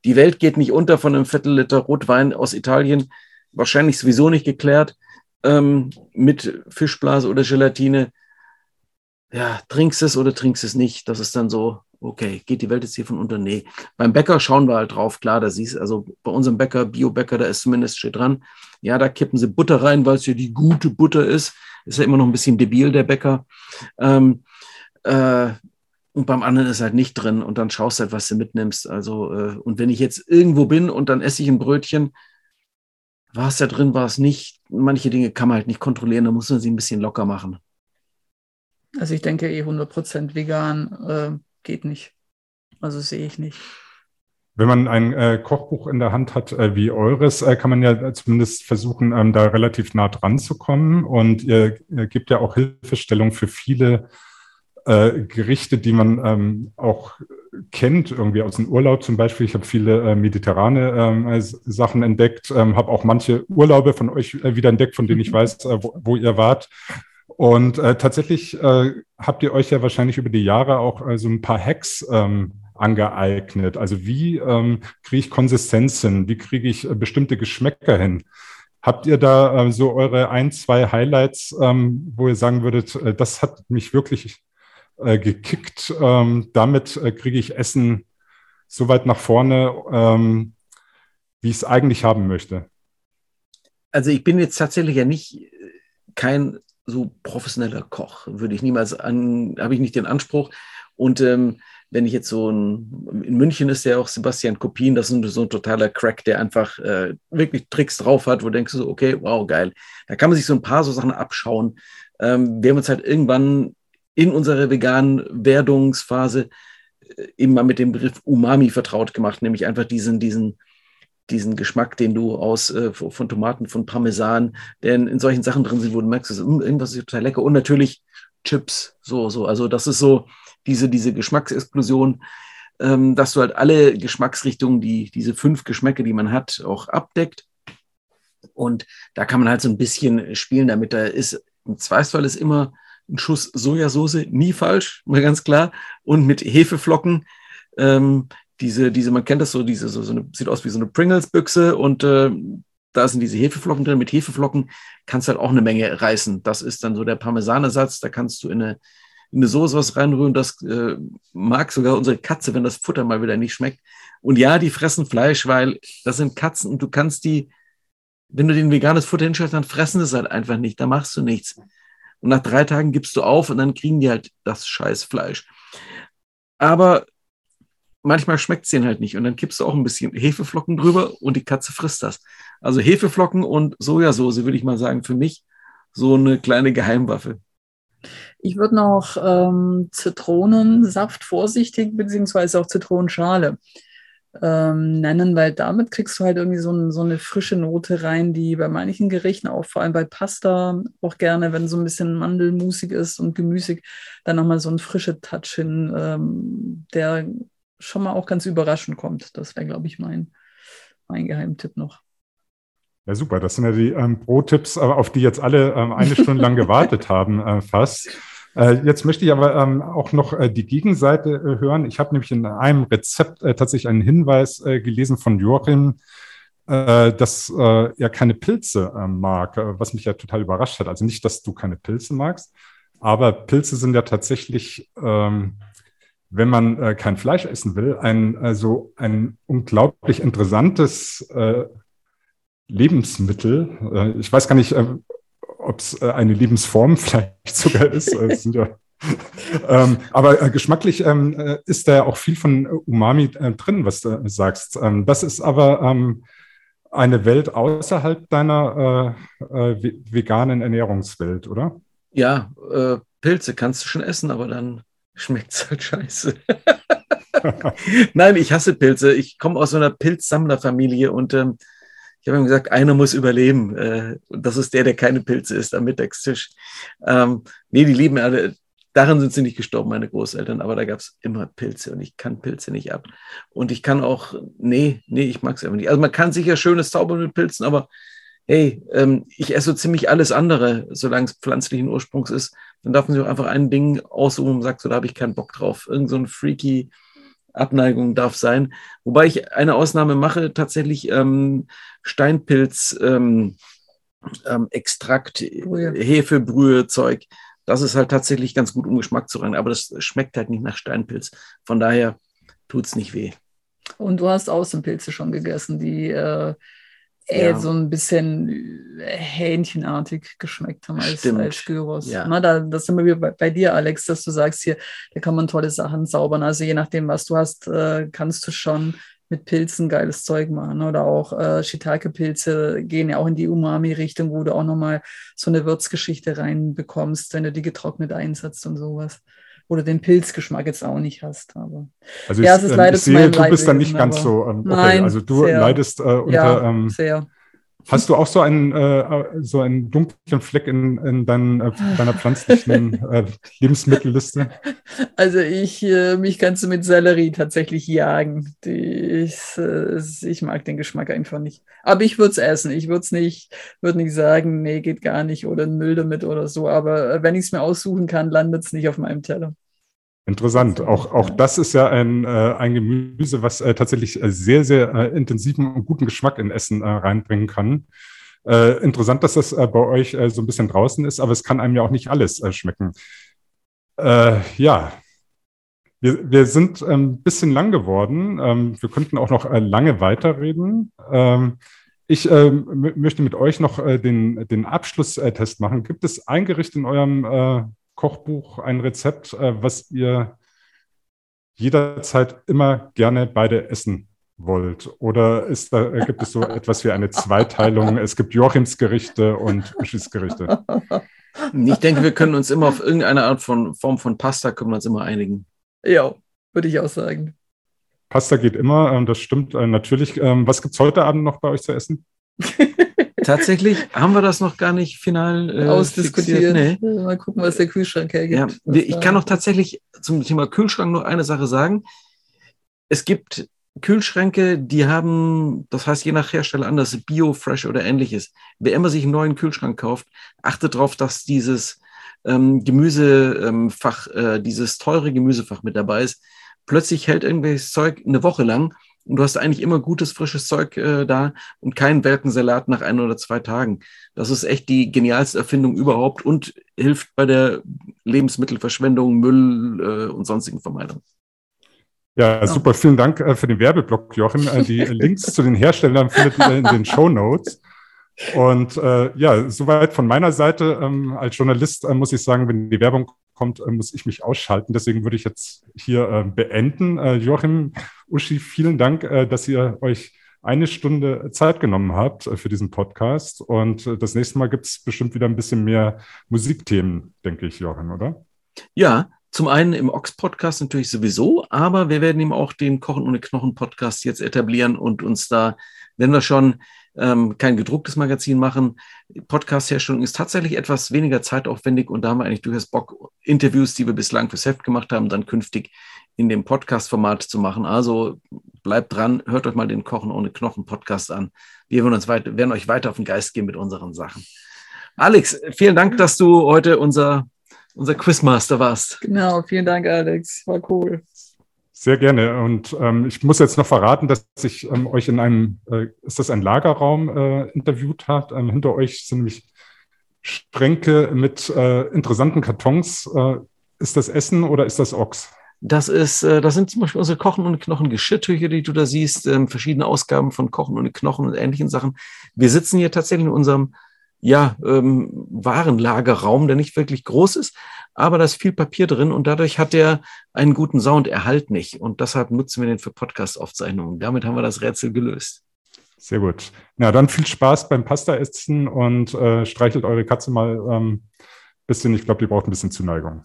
S1: die Welt geht nicht unter von einem Viertel Liter Rotwein aus Italien, wahrscheinlich sowieso nicht geklärt, ähm, mit Fischblase oder Gelatine. Ja, trinkst es oder trinkst es nicht. Das ist dann so, okay, geht die Welt jetzt hier von unter? Nee. Beim Bäcker schauen wir halt drauf, klar, da siehst also bei unserem Bäcker, Bio-Bäcker, da ist zumindest steht dran, ja, da kippen sie Butter rein, weil es ja die gute Butter ist. Ist ja immer noch ein bisschen debil, der Bäcker. Ähm, äh, und beim anderen ist halt nicht drin und dann schaust halt, was du mitnimmst. Also, äh, und wenn ich jetzt irgendwo bin und dann esse ich ein Brötchen, war es da drin, war es nicht. Manche Dinge kann man halt nicht kontrollieren, da muss man sie ein bisschen locker machen.
S2: Also ich denke eh 100% vegan äh, geht nicht. Also sehe ich nicht.
S3: Wenn man ein äh, Kochbuch in der Hand hat äh, wie eures, äh, kann man ja zumindest versuchen, ähm, da relativ nah dran zu kommen. Und ihr, ihr gibt ja auch Hilfestellung für viele äh, Gerichte, die man ähm, auch kennt, irgendwie aus dem Urlaub zum Beispiel. Ich habe viele äh, mediterrane ähm, Sachen entdeckt, ähm, habe auch manche Urlaube von euch äh, wieder entdeckt, von denen ich weiß, äh, wo, wo, ihr wart. Und äh, tatsächlich äh, habt ihr euch ja wahrscheinlich über die Jahre auch so ein paar Hacks ähm, angeeignet. Also wie ähm, kriege ich Konsistenz hin? Wie kriege ich bestimmte Geschmäcker hin? Habt ihr da äh, so eure ein, zwei Highlights, ähm, wo ihr sagen würdet, äh, das hat mich wirklich äh, gekickt. Ähm, damit äh, kriege ich Essen so weit nach vorne, ähm, wie ich es eigentlich haben möchte.
S1: Also ich bin jetzt tatsächlich ja nicht äh, kein so professioneller Koch, würde ich niemals an, habe ich nicht den Anspruch. Und ähm, wenn ich jetzt so ein, in München ist ja auch Sebastian Kopien, das ist so ein totaler Crack, der einfach äh, wirklich Tricks drauf hat, wo du denkst so, okay, wow, geil. Da kann man sich so ein paar so Sachen abschauen. Ähm, wir haben uns halt irgendwann in unserer veganen Werdungsphase äh, eben mal mit dem Begriff Umami vertraut gemacht, nämlich einfach diesen, diesen, diesen Geschmack, den du aus äh, von Tomaten, von Parmesan, der in, solchen Sachen drin sind, wo du merkst, das, mh, irgendwas ist total lecker. Und natürlich Chips, so, so. Also das ist so diese, diese Geschmacksexplosion, ähm, dass du halt alle Geschmacksrichtungen, die, diese fünf Geschmäcke, die man hat, auch abdeckt. Und da kann man halt so ein bisschen spielen damit. Da ist, im Zweifelsfall ist immer ein Schuss Sojasauce, nie falsch, mal ganz klar. Und mit Hefeflocken, ähm, diese, diese, man kennt das so, diese, so, so eine, sieht aus wie so eine Pringles-Büchse und äh, da sind diese Hefeflocken drin. Mit Hefeflocken kannst du halt auch eine Menge reißen. Das ist dann so der Parmesanersatz. Da kannst du in eine, in eine Soße was reinrühren. Das äh, mag sogar unsere Katze, wenn das Futter mal wieder nicht schmeckt. Und ja, die fressen Fleisch, weil das sind Katzen und du kannst die, wenn du den veganes Futter hinstellst, dann fressen es halt einfach nicht. Da machst du nichts. Und nach drei Tagen gibst du auf und dann kriegen die halt das scheiß Fleisch. Aber manchmal schmeckt es denen halt nicht. Und dann kippst du auch ein bisschen Hefeflocken drüber und die Katze frisst das. Also Hefeflocken und Sojasauce, würde ich mal sagen, für mich so eine kleine Geheimwaffe.
S2: Ich würde noch ähm, Zitronensaft vorsichtig, beziehungsweise auch Zitronenschale ähm, nennen, weil damit kriegst du halt irgendwie so, ein, so, eine frische Note rein, die bei manchen Gerichten, auch vor allem bei Pasta, auch gerne, wenn so ein bisschen mandelmusig ist und gemüsig, dann nochmal so ein frischer Touch hin, ähm, der schon mal auch ganz überraschend kommt. Das wäre, glaube ich, mein, mein Geheimtipp noch.
S3: Ja, super. Das sind ja die ähm, Pro-Tipps, auf die jetzt alle ähm, eine Stunde lang gewartet haben, äh, fast. Äh, jetzt möchte ich aber ähm, auch noch äh, die Gegenseite äh, hören. Ich habe nämlich in einem Rezept tatsächlich einen Hinweis gelesen von Joachim, dass er keine Pilze mag, was mich ja total überrascht hat. Also nicht, dass du keine Pilze magst, aber Pilze sind ja tatsächlich, ähm, wenn man kein Fleisch essen will, ein, also ein unglaublich interessantes Lebensmittel. ich weiß gar nicht, ob es äh, eine Lebensform vielleicht sogar ist. ja, ähm, aber äh, geschmacklich ähm, äh, ist da ja auch viel von Umami äh, drin, was du sagst. Ähm, das ist aber ähm, eine Welt außerhalb deiner äh, veganen Ernährungswelt, oder?
S1: Ja, Pilze kannst du schon essen, aber dann schmeckt es halt scheiße. Nein, ich hasse Pilze. Ich komme aus so einer Pilzsammlerfamilie und ähm, ich habe ihm gesagt, einer muss überleben. Äh, das ist der, der keine Pilze isst am Mittagstisch. Ähm, nee, die lieben alle. Daran sind sie nicht gestorben, meine Großeltern, aber da gab es immer Pilze und ich kann Pilze nicht ab. Und ich kann auch, nee, nee, ich mag es einfach nicht. Also man kann sicher schönes zaubern mit Pilzen, aber hey, ähm, ich esse so ziemlich alles andere, solange es pflanzlichen Ursprungs ist. Dann darf man sich auch einfach ein Ding aussuchen und sagt, so, da habe ich keinen Bock drauf. Irgend so ein freaky Abneigung darf sein. Wobei ich eine Ausnahme mache, tatsächlich ähm, Steinpilz, ähm, ähm, Extrakt, Brühe. Hefebrühe, Zeug. Das ist halt tatsächlich ganz gut, um Geschmack zu rein. Aber das schmeckt halt nicht nach Steinpilz. Von daher tut es nicht weh.
S2: Und du hast Außenpilze schon gegessen, die äh, ja. so ein bisschen äh, hähnchenartig geschmeckt haben als, als Gyros. Ja. Na, da, das sind wir bei, bei, dir, Alex, dass du sagst, hier, da kann man tolle Sachen zaubern. Also je nachdem, was du hast, äh, kannst du schon mit Pilzen geiles Zeug machen. Oder auch äh, Shiitake-Pilze gehen ja auch in die Umami-Richtung, wo du auch nochmal so eine Würzgeschichte reinbekommst, wenn du die getrocknet einsetzt und sowas oder den Pilzgeschmack jetzt auch nicht hast. Aber
S3: also ja, ich, es ist leider ich sehe, du bist dann nicht ganz so. Ähm, okay, nein, also du sehr, leidest äh, unter. Ja, ähm, sehr. Hast du auch so einen, äh, so einen dunklen Fleck in, in dein, äh, deiner pflanzlichen äh, Lebensmittelliste?
S2: Also ich, äh, mich kannst du mit Sellerie tatsächlich jagen. Die, ich, äh, ich mag den Geschmack einfach nicht. Aber ich würde es essen. Ich würde es nicht, würde nicht sagen, nee, geht gar nicht oder ein Müll damit oder so. Aber äh, wenn ich es mir aussuchen kann, landet es nicht auf meinem Teller.
S3: Interessant. Auch, auch das ist ja ein, äh, ein Gemüse, was äh, tatsächlich äh, sehr, sehr äh, intensiven und guten Geschmack in Essen äh, reinbringen kann. Äh, interessant, dass das bei euch so ein bisschen draußen ist, aber es kann einem ja auch nicht alles schmecken. ja, wir, wir sind ein ähm, bisschen lang geworden. Ähm, wir könnten auch noch lange weiterreden. Ähm, ich möchte mit euch noch den, den Abschlusstest machen. Gibt es ein Gericht in eurem Kochbuch, ein Rezept, äh, was ihr jederzeit immer gerne beide essen wollt? Oder ist da, äh, gibt es so etwas wie eine Zweiteilung? Es gibt Joachims Gerichte und Uschis Gerichte.
S1: Ich denke, wir können uns immer auf irgendeine Art von Form von Pasta können wir uns immer einigen.
S2: Ja, würde ich auch sagen.
S3: Pasta geht immer, ähm, das stimmt äh, natürlich. Ähm, was gibt es heute Abend noch bei euch zu essen?
S1: Tatsächlich haben wir das noch gar nicht final
S2: äh, ausdiskutiert. Nee. Mal gucken, was der Kühlschrank hergibt.
S1: Ja, ich kann noch tatsächlich zum Thema Kühlschrank nur eine Sache sagen. Es gibt Kühlschränke, die haben, das heißt je nach Hersteller anders, Bio, Fresh oder ähnliches. Wer immer sich einen neuen Kühlschrank kauft, achtet darauf, dass dieses ähm, Gemüsefach, äh, dieses teure Gemüsefach mit dabei ist. Plötzlich hält irgendwelches Zeug eine Woche lang und du hast eigentlich immer gutes, frisches Zeug äh, da und keinen welken Salat nach ein oder zwei Tagen. Das ist echt die genialste Erfindung überhaupt und hilft bei der Lebensmittelverschwendung, Müll äh, und sonstigen Vermeidung.
S3: Ja, super. Vielen Dank äh, für den Werbeblock, Jochen. Äh, die Links zu den Herstellern findet ihr in den Show Notes. Und äh, ja, soweit von meiner Seite. Ähm, als Journalist äh, muss ich sagen, wenn die Werbung kommt, äh, muss ich mich ausschalten. Deswegen würde ich jetzt hier äh, beenden. Äh, Joachim, Uschi, vielen Dank, dass ihr euch eine Stunde Zeit genommen habt für diesen Podcast. Und das nächste Mal gibt es bestimmt wieder ein bisschen mehr Musikthemen, denke ich, Joachim, oder?
S1: Ja, zum einen im Ox-Podcast natürlich sowieso, aber wir werden ihm auch den Kochen ohne Knochen-Podcast jetzt etablieren und uns da, wenn wir schon ähm, kein gedrucktes Magazin machen. Podcast-Herstellung ist tatsächlich etwas weniger zeitaufwendig und da haben wir eigentlich durchaus Bock, Interviews, die wir bislang fürs Heft gemacht haben, dann künftig in dem Podcast-Format zu machen. Also bleibt dran, hört euch mal den Kochen ohne Knochen Podcast an. Wir werden, uns weiter, werden euch weiter auf den Geist gehen mit unseren Sachen. Alex, vielen Dank, dass du heute unser, unser Quizmaster warst.
S2: Genau, vielen Dank, Alex. War cool.
S3: Sehr gerne. Und ähm, ich muss jetzt noch verraten, dass ich ähm, euch in einem, äh, ist das ein Lagerraum, äh, interviewt habe. Ähm, hinter euch sind nämlich Schränke mit äh, interessanten Kartons. Äh, ist das Essen oder ist das Ochs?
S1: Das ist, äh, das sind zum Beispiel unsere Kochen und Knochen Geschirrtücher, die du da siehst, ähm, verschiedene Ausgaben von Kochen und Knochen und ähnlichen Sachen. Wir sitzen hier tatsächlich in unserem ja, ähm, Warenlagerraum, der nicht wirklich groß ist, aber da ist viel Papier drin und dadurch hat er einen guten Sounderhalt nicht. Und deshalb nutzen wir den für Podcast-Aufzeichnungen. Damit haben wir das Rätsel gelöst.
S3: Sehr gut. Na, dann viel Spaß beim Pasta-Essen und äh, streichelt eure Katze mal ähm, Bisschen, ich glaube, die braucht ein bisschen Zuneigung.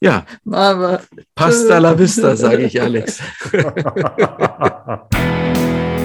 S1: Ja,
S2: Aber
S1: pasta la vista, sage ich, Alex.